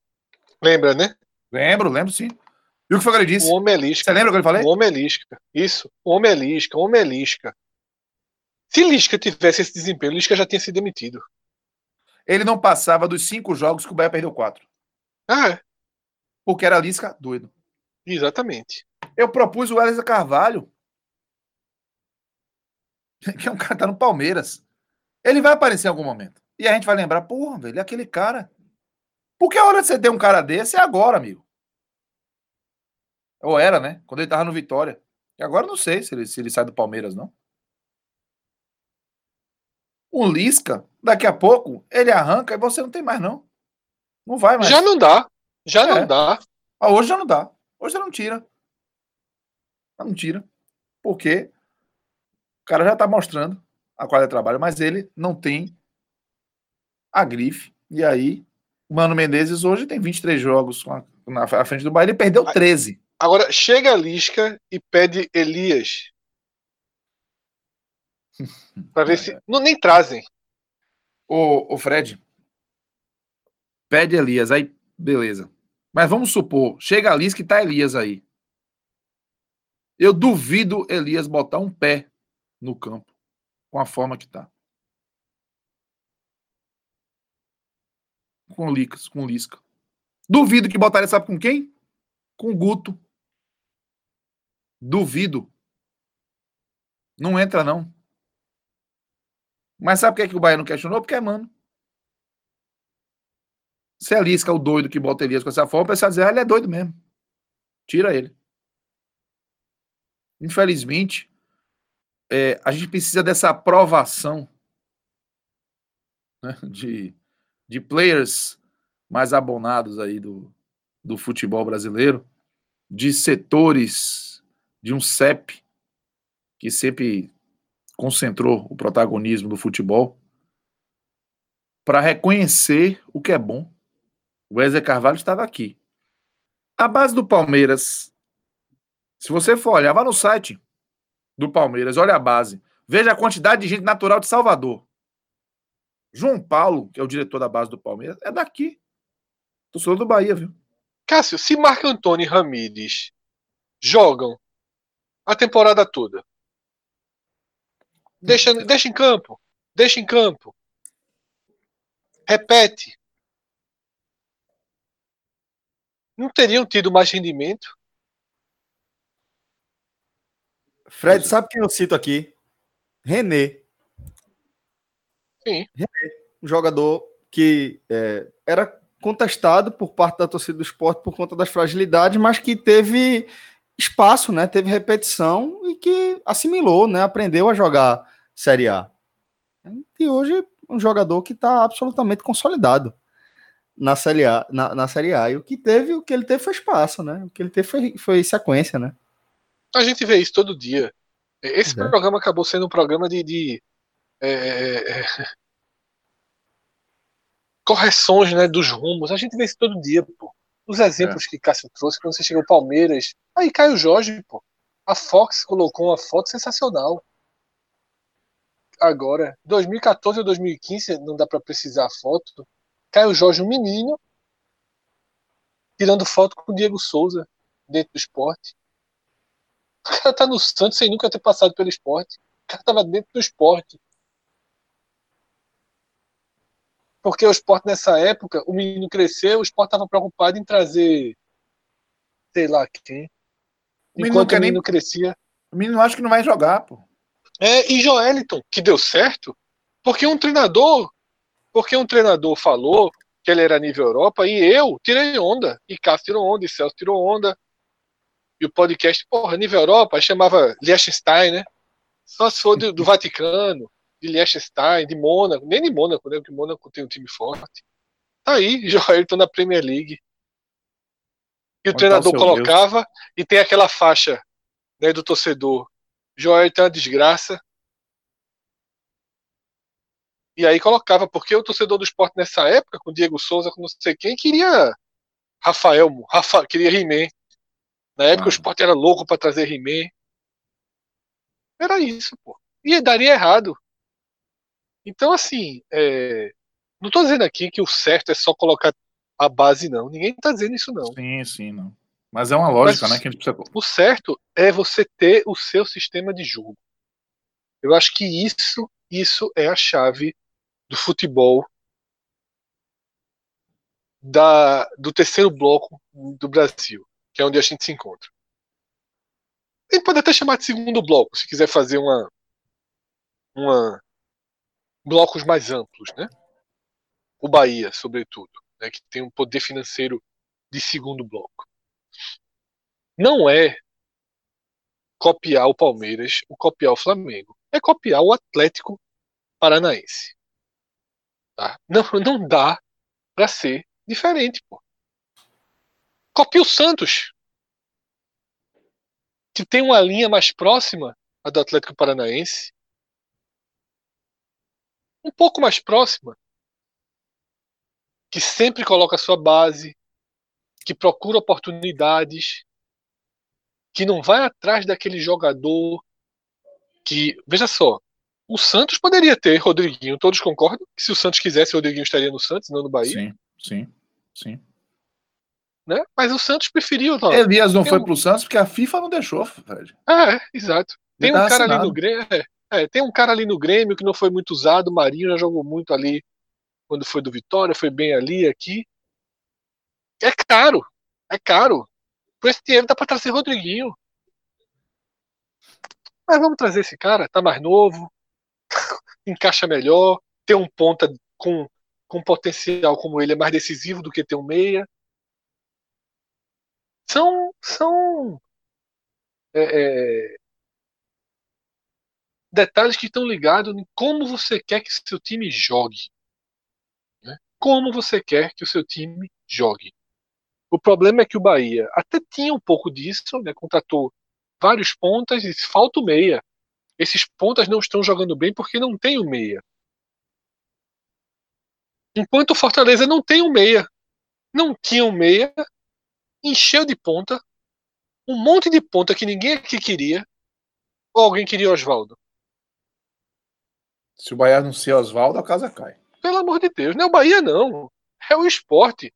Lembra, né? Lembro, lembro sim. E o que foi que ele disse? Um homem é lisca. Você lembra o que eu falei? Um homem é lisca. Isso. Um homem é lisca. Um homem é lisca. Se Lisca tivesse esse desempenho, Lisca já tinha sido demitido. Ele não passava dos cinco jogos que o Bahia perdeu quatro. Ah, é. Porque era Lisca doido. Exatamente. Eu propus o Wesley Carvalho. *laughs* Que é um cara que tá no Palmeiras. Ele vai aparecer em algum momento. E a gente vai lembrar, porra, velho, é aquele cara. Porque a hora de você ter um cara desse é agora, amigo. Ou era, né? Quando ele tava no Vitória. E agora eu não sei se ele, se ele sai do Palmeiras, não. O Lisca, daqui a pouco, ele arranca e você não tem mais, não. Não vai mais. Já não dá. Já É. não dá. Ah, hoje já não dá. Hoje já não tira. Já não tira. Porque o cara já tá mostrando a qualidade de trabalho, mas ele não tem a grife. E aí, o Mano Menezes hoje tem 23 jogos na frente do Bahia. Ele perdeu 13. Agora, chega a Lisca e pede Elias. *laughs* Pra ver se. Não, nem trazem. Ô, ô Fred, pede Elias, aí beleza. Mas vamos supor, chega a Liz que tá Elias aí. Eu duvido Elias botar um pé no campo com a forma que tá. Com Licas, com Lisca. Duvido que botaria, sabe com quem? Com Guto. Duvido. Não entra, não. Mas sabe por que, que o Bahia não questionou? Porque é mano. Se é Lisca o doido que bota Elias com essa forma, o pessoal dizer, ah, ele é doido mesmo. Tira ele. Infelizmente, é, a gente precisa dessa aprovação né, de, de players mais abonados aí do, do futebol brasileiro, de setores de um CEP que sempre concentrou o protagonismo do futebol para reconhecer o que é bom. O Wesley Carvalho estava aqui. A base do Palmeiras, se você for olhar, vá no site do Palmeiras, olha a base. Veja a quantidade de gente natural de Salvador. João Paulo, que é o diretor da base do Palmeiras, é daqui. Torcedor do Bahia, viu? Cássio, se Marco Antônio e Ramires jogam a temporada toda, deixa, deixa em campo. Deixa em campo. Repete. Não teriam tido mais rendimento? Fred, sabe quem eu cito aqui? René. Sim. um jogador que é, era contestado por parte da torcida do esporte por conta das fragilidades, mas que teve espaço, né? Teve repetição e que assimilou, né? Aprendeu a jogar Série A. E hoje um jogador que está absolutamente consolidado na Série A, na, na Série A. E o que teve, o que ele teve foi espaço, né? O que ele teve foi, foi sequência, né? A gente vê isso todo dia. Esse é. programa acabou sendo um programa de, de, é, é, correções né, dos rumos. A gente vê isso todo dia, pô. Os exemplos que Cássio trouxe, quando você chega ao Palmeiras. Aí Caio Jorge, pô. A Fox colocou uma foto sensacional. Agora, 2014 ou 2015, não dá pra precisar a foto. Caio Jorge, um menino, tirando foto com o Diego Souza dentro do esporte. O cara tá no Santos sem nunca ter passado pelo esporte. O cara tava dentro do esporte. Porque o esporte nessa época, o menino cresceu, o esporte tava preocupado em trazer sei lá quem. O menino Enquanto o nem- menino crescia. O menino acha que não vai jogar, pô. É, e Joeliton, que deu certo, porque um treinador, porque um treinador falou que ele era nível Europa, e eu tirei onda, e Cássio tirou onda, e Celso tirou onda, e o podcast, porra, nível Europa, chamava Liechtenstein, né? Só se for do, do Vaticano, de Liechtenstein, de Mônaco, nem de Mônaco, né? Porque Mônaco tem um time forte. Tá aí, *laughs* Joelton na Premier League. E o Onde tá o treinador seu colocava, e tem aquela faixa né, do torcedor. Joelton é uma desgraça. E aí colocava, porque o torcedor do esporte nessa época, com Diego Souza, com não sei quem, queria Rafael, Rafa, queria He-Man. Na época Ah. o esporte era louco pra trazer He-Man. Era isso, pô. E daria errado. Então, assim, é, não tô dizendo aqui que o certo é só colocar a base, não. Ninguém tá dizendo isso, não. Sim, sim, não. Mas é uma lógica, Mas- né? Que a gente precisa. O certo é você ter o seu sistema de jogo. Eu acho que isso, isso é a chave do futebol da, do terceiro bloco do Brasil, que é onde a gente se encontra. A gente pode até chamar de segundo bloco, se quiser fazer uma, uma blocos mais amplos, né? O Bahia, sobretudo, né, que tem um poder financeiro de segundo bloco. Não é copiar o Palmeiras, ou copiar o Flamengo. É copiar o Atlético Paranaense. Tá? Não, *laughs* não dá pra ser diferente, pô. Copia o Santos, que tem uma linha mais próxima do Atlético Paranaense. Um pouco mais próxima. Que sempre coloca a sua base, que procura oportunidades, que não vai atrás daquele jogador que, veja só, o Santos poderia ter Rodriguinho, todos concordam que se o Santos quisesse, o Rodriguinho estaria no Santos, não no Bahia, Sim, sim, sim. né? Mas o Santos preferiu, não. Elias não Tem foi um- pro Santos porque a FIFA não deixou, Fred. É, exato. Tem um tá cara ali assinado. no Grêmio, é, é, tem um cara ali no Grêmio que não foi muito usado, o Marinho já jogou muito ali quando foi do Vitória, foi bem ali, aqui. É caro, é caro. Por esse dinheiro dá pra trazer Rodriguinho. Mas vamos trazer esse cara, tá mais novo, *laughs* encaixa melhor, tem um ponta com, com potencial como ele é mais decisivo do que ter um meia. São, são é, é, detalhes que estão ligados em como você quer que seu time jogue. né? Como você quer que o seu time jogue. O problema é que o Bahia até tinha um pouco disso, né? contratou vários pontas e falta o meia. Esses pontas não estão jogando bem porque não tem o meia. Enquanto o Fortaleza não tem o meia. Não tinha o meia, encheu de ponta, um monte de ponta que ninguém aqui queria, ou alguém queria Oswaldo. Se o Bahia anuncia Oswaldo, a casa cai. Pelo amor de Deus, não é o Bahia, não. É o esporte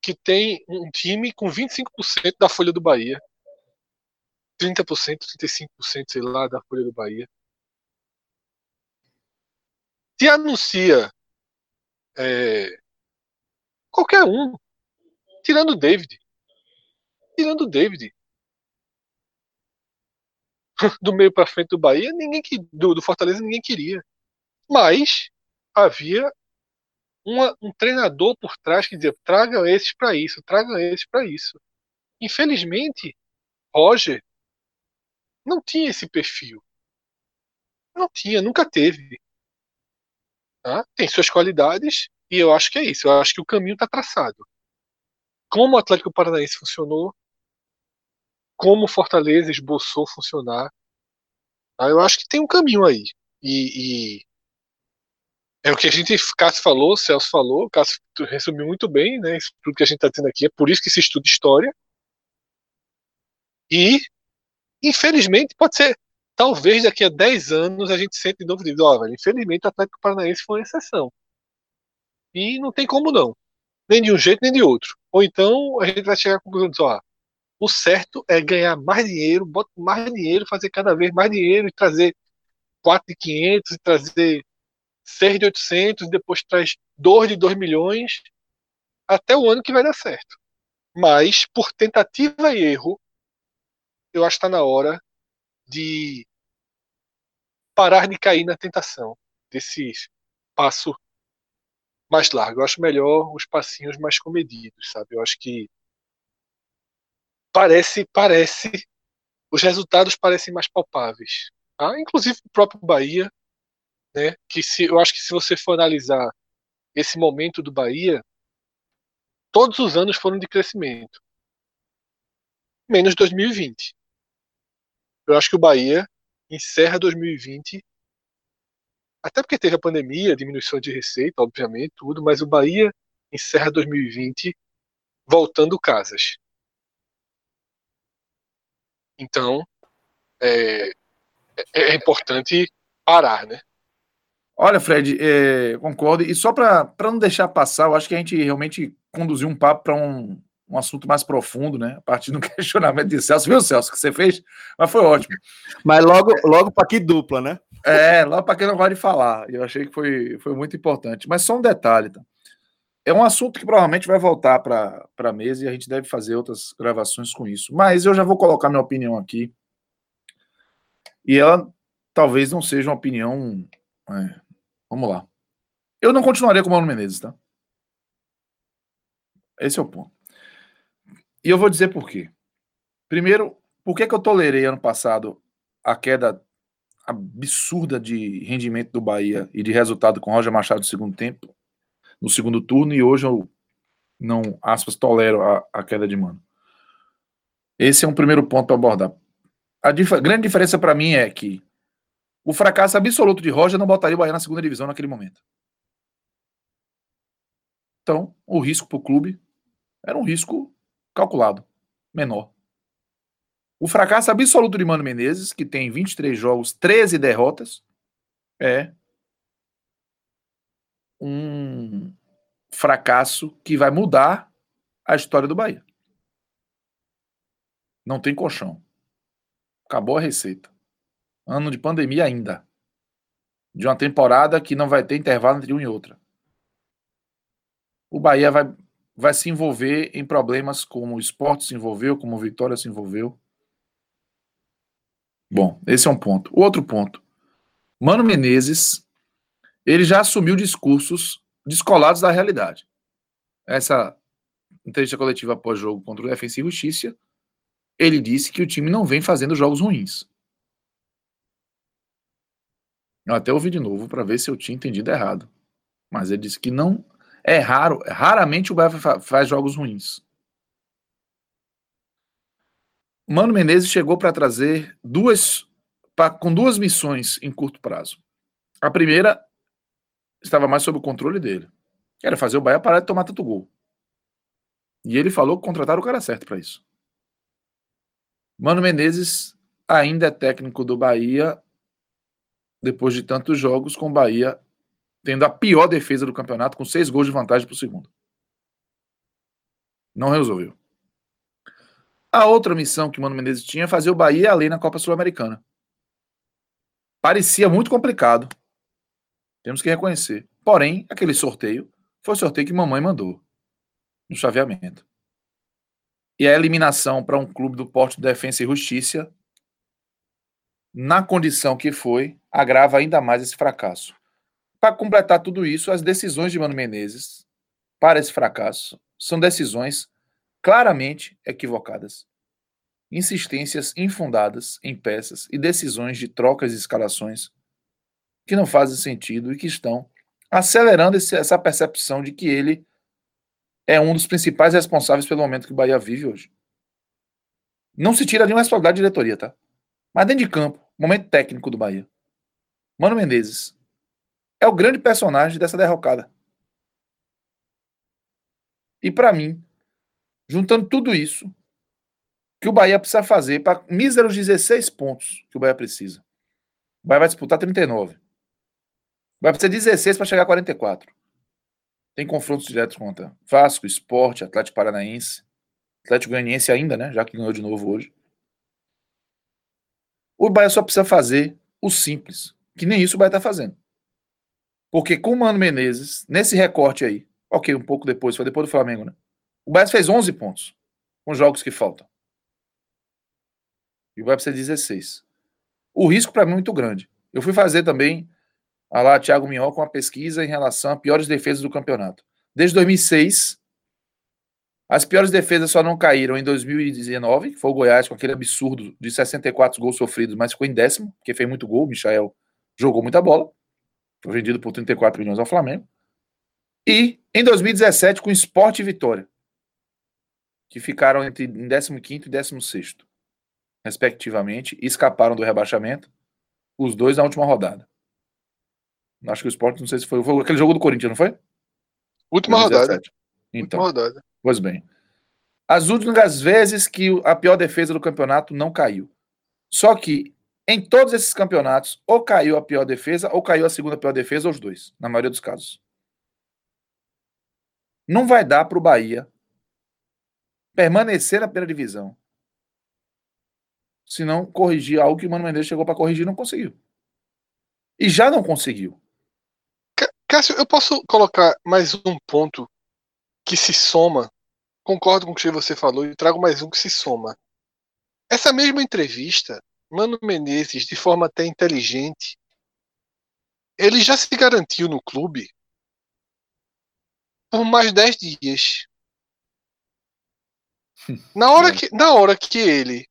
que tem um time com 25% da folha do Bahia. 30%, 35%, sei lá, da folha do Bahia. Se anuncia é, qualquer um, tirando o David. Tirando o David. *laughs* Do meio para frente do Bahia, ninguém que, do, do Fortaleza ninguém queria. Mas havia uma, um treinador por trás que dizia: tragam esses para isso, tragam esses para isso. Infelizmente, Roger não tinha esse perfil. Não tinha, nunca teve. Tá? Tem suas qualidades e eu acho que é isso. Eu acho que o caminho está traçado. Como o Atlético Paranaense funcionou, como o Fortaleza esboçou funcionar, tá? eu acho que tem um caminho aí. E, e é o que a gente, Cássio falou, Celso falou, Cássio resumiu muito bem, né? Tudo que a gente está tendo aqui. É por isso que se estuda história. E, infelizmente, pode ser. Talvez daqui a 10 anos a gente sente de novo e diz, velho, infelizmente o Atlético Paranaense foi uma exceção. E não tem como não. nem de um jeito nem de outro. Ou então a gente vai chegar à conclusão de, ó, o certo é ganhar mais dinheiro, botar mais dinheiro, fazer cada vez mais dinheiro e trazer 4,500 e trazer 6 de 800 e depois traz 2 de 2 milhões até o ano que vai dar certo. Mas, por tentativa e erro, eu acho que está na hora de parar de cair na tentação desse passo mais largo. Eu acho melhor os passinhos mais comedidos, sabe? Eu acho que parece, parece, os resultados parecem mais palpáveis. Tá? Inclusive o próprio Bahia, né? Que se, eu acho que se você for analisar esse momento do Bahia, todos os anos foram de crescimento, menos 2020. Eu acho que o Bahia encerra 2020 até porque teve a pandemia, diminuição de receita, obviamente, tudo, mas o Bahia encerra 2020 voltando casas. Então, é, é, é importante parar, né? Olha, Fred, é, concordo. E só para não deixar passar, eu acho que a gente realmente conduziu um papo para um, um assunto mais profundo, né? A partir do *laughs* questionamento de Celso. Viu, Celso, que você fez? Mas foi ótimo. Mas logo, logo para que dupla, né? É, logo para quem não gosta de falar. Eu achei que foi, foi muito importante. Mas só um detalhe, tá? É um assunto que provavelmente vai voltar para a mesa e a gente deve fazer outras gravações com isso. Mas eu já vou colocar minha opinião aqui. E ela talvez não seja uma opinião. É, vamos lá. Eu não continuaria com o Mano Menezes, tá? Esse é o ponto. E eu vou dizer por quê. Primeiro, por que, que eu tolerei ano passado a queda absurda de rendimento do Bahia e de resultado com Roger Machado no segundo tempo, no segundo turno, e hoje eu não, aspas, tolero a, a queda de mano. Esse é um primeiro ponto para abordar. A dif grande diferença para mim é que o fracasso absoluto de Roger não botaria o Bahia na segunda divisão naquele momento. Então, o risco para o clube era um risco calculado, menor. O fracasso absoluto de Mano Menezes, que tem 23 jogos, 13 derrotas, é um fracasso que vai mudar a história do Bahia. Não tem colchão. Acabou a receita. Ano de pandemia ainda. De uma temporada que não vai ter intervalo entre uma e outra. O Bahia vai vai se envolver em problemas como o esporte se envolveu, como o Vitória se envolveu. Bom, esse é um ponto. Outro ponto. Mano Menezes, ele já assumiu discursos descolados da realidade. Essa entrevista coletiva após jogo contra o Defensa e Justiça, ele disse que o time não vem fazendo jogos ruins. Eu até ouvi de novo para ver se eu tinha entendido errado. Mas ele disse que não é raro, raramente o Bahia faz jogos ruins. Mano Menezes chegou para trazer duas, pra, com duas missões em curto prazo. A primeira estava mais sob o controle dele. Era fazer o Bahia parar de tomar tanto gol. E ele falou que contrataram o cara certo para isso. Mano Menezes ainda é técnico do Bahia depois de tantos jogos com o Bahia tendo a pior defesa do campeonato, com seis gols de vantagem para o segundo. Não resolveu. A outra missão que o Mano Menezes tinha é fazer o Bahia além na Copa Sul-Americana. Parecia muito complicado. Temos que reconhecer. Porém, aquele sorteio foi o sorteio que mamãe mandou no chaveamento. E a eliminação para um clube do porte de defesa e justiça, na condição que foi, agrava ainda mais esse fracasso. Para completar tudo isso, as decisões de Mano Menezes para esse fracasso são decisões claramente equivocadas. Insistências infundadas em peças e decisões de trocas e escalações que não fazem sentido e que estão acelerando esse, essa percepção de que ele é um dos principais responsáveis pelo momento que o Bahia vive hoje. Não se tira nenhuma responsabilidade de diretoria, tá? Mas dentro de campo, momento técnico do Bahia. Mano Menezes é o grande personagem dessa derrocada. E para mim, juntando tudo isso, que o Bahia precisa fazer para míseros 16 pontos que o Bahia precisa. O Bahia vai disputar 39. Vai precisar 16 para chegar a 44. tem confrontos diretos contra Vasco, Esporte, Atlético Paranaense, Atlético Goianiense ainda, né? Já que ganhou de novo hoje. O Bahia só precisa fazer o simples, que nem isso o Bahia tá fazendo. Porque com o Mano Menezes, nesse recorte aí, ok, um pouco depois, foi depois do Flamengo, né? O Bahia fez 11 pontos com os jogos que faltam. E o Bahia precisa de 16. O risco para mim é muito grande. Eu fui fazer também, a lá, Thiago Minhoca, uma pesquisa em relação a piores defesas do campeonato. Desde 2006, as piores defesas só não caíram em 2019, que foi o Goiás com aquele absurdo de 64 gols sofridos, mas ficou em décimo, porque fez muito gol. O Michael jogou muita bola. Foi vendido por 34 milhões ao Flamengo. E em 2017 com Sport e Vitória, que ficaram entre em 15 e 16, respectivamente, e escaparam do rebaixamento, os dois na última rodada. Acho que o Sport, não sei se foi, foi aquele jogo do Corinthians, não foi? Última 2017. rodada. Então, última rodada. Pois bem. As últimas vezes que a pior defesa do campeonato não caiu. Só que em todos esses campeonatos, ou caiu a pior defesa, ou caiu a segunda pior defesa, ou os dois, na maioria dos casos. Não vai dar para o Bahia permanecer na primeira divisão se não corrigir algo que o Mano Menezes chegou para corrigir e não conseguiu. E já não conseguiu. Cássio, eu posso colocar mais um ponto que se soma, concordo com o que você falou e trago mais um que se soma. Essa mesma entrevista, Mano Menezes, de forma até inteligente, ele já se garantiu no clube por mais 10 dias. *laughs* Na hora, que, na hora que ele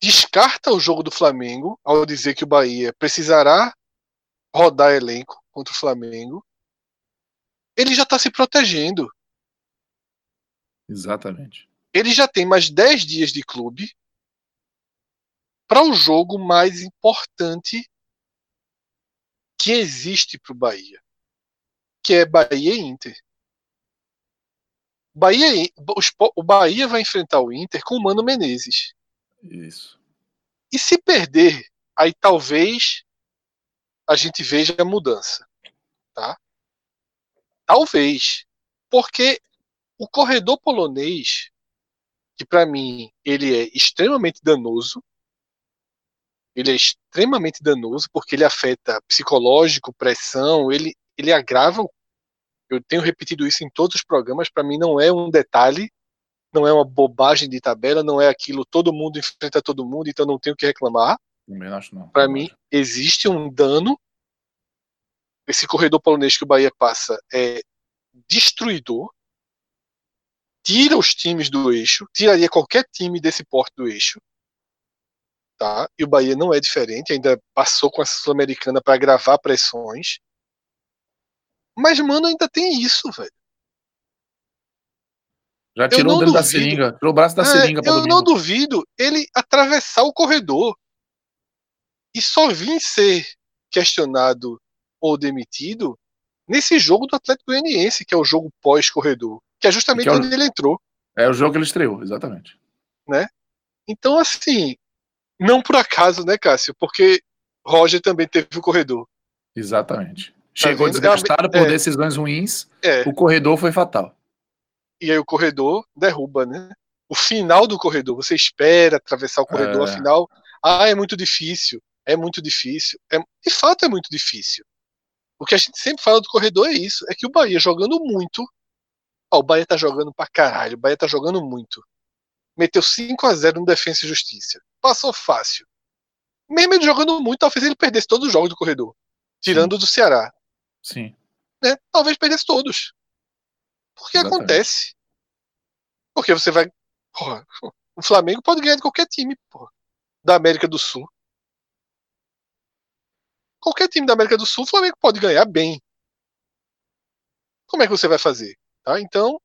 descarta o jogo do Flamengo, ao dizer que o Bahia precisará rodar elenco contra o Flamengo, ele já está se protegendo. Exatamente. Ele já tem mais 10 dias de clube para o jogo mais importante que existe para o Bahia, que é Bahia e Inter. Bahia, o Bahia vai enfrentar o Inter com o Mano Menezes. Isso. E se perder, aí talvez a gente veja a mudança, tá? Talvez. Porque o corredor polonês, que para mim ele é extremamente danoso, ele é extremamente danoso porque ele afeta psicológico, pressão, ele, ele agrava. Eu tenho repetido isso em todos os programas, para mim não é um detalhe, não é uma bobagem de tabela, não é aquilo todo mundo enfrenta todo mundo, então não tenho o que reclamar. Para mim, existe um dano. Esse corredor polonês que o Bahia passa é destruidor, tira os times do eixo, tiraria qualquer time desse porte do eixo. Tá? E o Bahia não é diferente, ainda passou com a Sul-Americana para gravar pressões. Mas, mano, ainda tem isso, velho. Já tirou o dedo duvido, da seringa, tirou o braço da é, seringa Eu domingo. não duvido ele atravessar o corredor e só vir ser questionado ou demitido nesse jogo do Atlético Goianiense, que é o jogo pós-corredor, que é justamente que é o, onde ele entrou. É o jogo que ele estreou, exatamente. Né? Então, assim, não por acaso, né, Cássio? Porque Roger também teve o corredor. Exatamente. Chegou tá desgastado por é, decisões ruins, é. o corredor foi fatal. E aí o corredor derruba, né? O final do corredor, você espera atravessar o corredor, é. afinal, ah, é muito difícil, é muito difícil. É, de fato é muito difícil. O que a gente sempre fala do corredor é isso, é que o Bahia jogando muito, ó, o Bahia tá jogando pra caralho, o Bahia tá jogando muito. Meteu 5 a 0 no Defensa e Justiça. Passou fácil. Mesmo ele jogando muito, talvez ele perdesse todos os jogos do corredor. Tirando Sim. do Ceará. Sim. Né? Talvez perdesse todos. Porque Exatamente. acontece. Porque você vai. Porra, o Flamengo pode ganhar de qualquer time, porra, da América do Sul qualquer time da América do Sul, o Flamengo pode ganhar bem. Como é que você vai fazer? Tá? Então,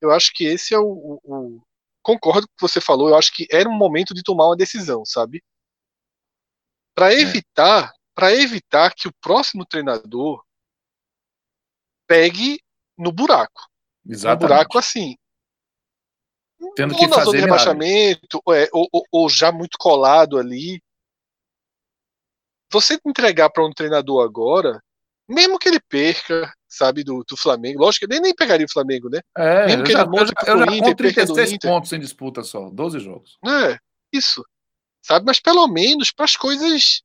eu acho que esse é o, o, o, Concordo com o que você falou, eu acho que era um momento de tomar uma decisão, sabe? Para é. evitar, para evitar que o próximo treinador pegue no buraco. Exatamente. No buraco assim. Tendo que fazer zona de rebaixamento, é, ou, ou, ou já muito colado ali você entregar para um treinador agora mesmo que ele perca, sabe, do, do Flamengo, lógico que ele nem pegaria o Flamengo, né? É, mesmo que já, ele monte eu já, eu Inter, 36 pontos em disputa só, 12 jogos. É, isso. Sabe, mas pelo menos para as coisas.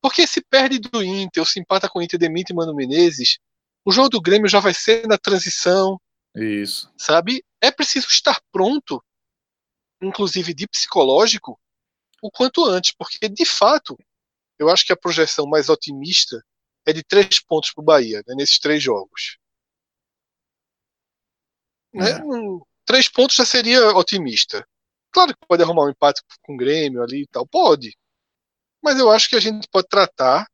Porque se perde do Inter, ou se empata com o Inter, demite Mano Menezes, o jogo do Grêmio já vai ser na transição. Isso. Sabe? É preciso estar pronto, inclusive de psicológico, o quanto antes, porque de fato, eu acho que a projeção mais otimista é de três pontos para o Bahia, né, nesses três jogos. Né? É. Né? Três pontos já seria otimista. Claro que pode arrumar um empate com o Grêmio ali e tal, pode. Mas eu acho que a gente pode tratar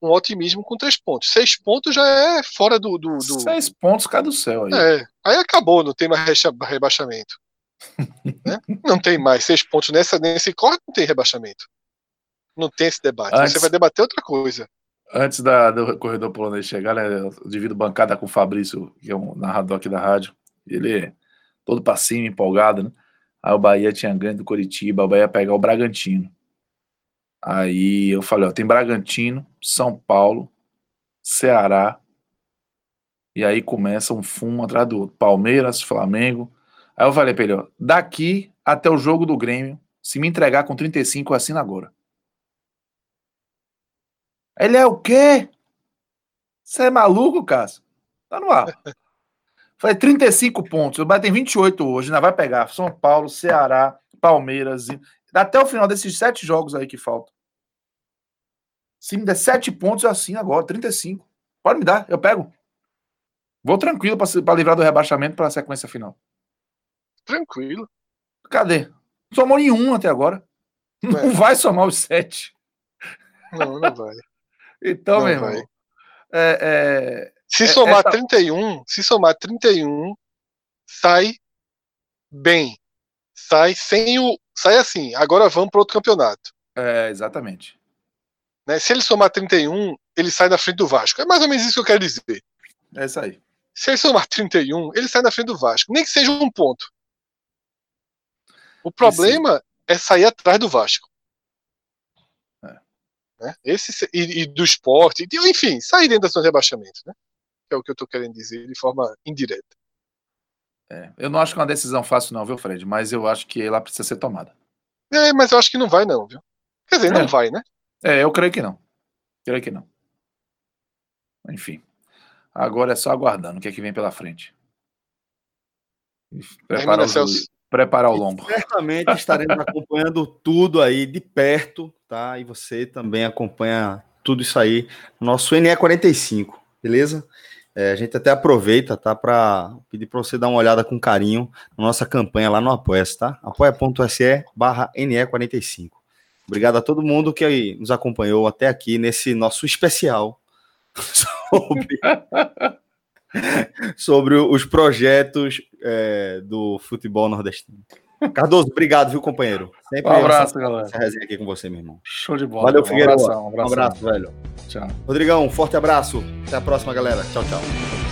um otimismo com três pontos. Seis pontos já é fora do. do, do... Seis pontos cai do céu aí. É. Aí acabou, não tem mais rebaixamento. *laughs* né? Não tem mais. Seis pontos nessa, nesse corte não tem rebaixamento. Não tem esse debate. Antes... Você vai debater outra coisa. Antes da, do corredor polonês chegar, né, eu divido bancada com o Fabrício, que é um narrador aqui da rádio. Ele é todo para cima, empolgado, né? Aí o Bahia tinha ganho do Curitiba, o Bahia ia pegar o Bragantino. Aí eu falei, ó, tem Bragantino, São Paulo, Ceará. E aí começa um fumo atrás do outro. Palmeiras, Flamengo. Aí eu falei pra ele, ó, daqui até o jogo do Grêmio, se me entregar com 35, eu assino agora. Ele é o quê? Você é maluco, Cássio? Tá no ar. *laughs* Falei 35 pontos. O Bahia tem 28 hoje, ainda vai pegar São Paulo, Ceará, Palmeiras. Até o final desses sete jogos aí que faltam. Se me der sete pontos, eu assino agora, 35. Pode me dar, eu pego. Vou tranquilo para livrar do rebaixamento para a sequência final. Tranquilo. Cadê? Somou em um até agora. É. Não vai somar os sete. Não, não vai. Então, não meu irmão. É, é, se é, somar essa... 31, se somar 31, sai bem. Sai sem o. Sai assim, agora vamos para outro campeonato. É, exatamente. Né? Se ele somar 31, ele sai na frente do Vasco. É mais ou menos isso que eu quero dizer. É isso aí. Se ele somar 31, ele sai na frente do Vasco. Nem que seja um ponto. O problema é sair atrás do Vasco. Né? Esse, e, e, do esporte, enfim, sair dentro da zona de rebaixamento, né? Que é o que eu estou querendo dizer de forma indireta. É, eu não acho que é uma decisão fácil, não, viu, Fred? Mas eu acho que ela precisa ser tomada. É, mas eu acho que não vai, não, viu? Quer dizer, não é. vai, né? É, eu creio que não. Creio que não. Enfim. Agora é só aguardando o que é que vem pela frente. Preparar o, preparar o lombo. Certamente estaremos *laughs* acompanhando tudo aí de perto tá? E você também acompanha tudo isso aí no nosso NE45, beleza? É, a gente até aproveita, tá? Para pedir para você dar uma olhada com carinho na nossa campanha lá no apoia tá? apoia.se barra NE45. Obrigado a todo mundo que nos acompanhou até aqui nesse nosso especial *laughs* sobre, *laughs* sobre os projetos é, do futebol nordestino. Cardoso, obrigado, viu, companheiro? Sempre um abraço, galera. Essa resenha aqui com você, meu irmão. Show de bola. Valeu, Figueiredo. Um, um abraço, velho. Tchau. Rodrigão, um forte abraço. Até a próxima, galera. Tchau, tchau.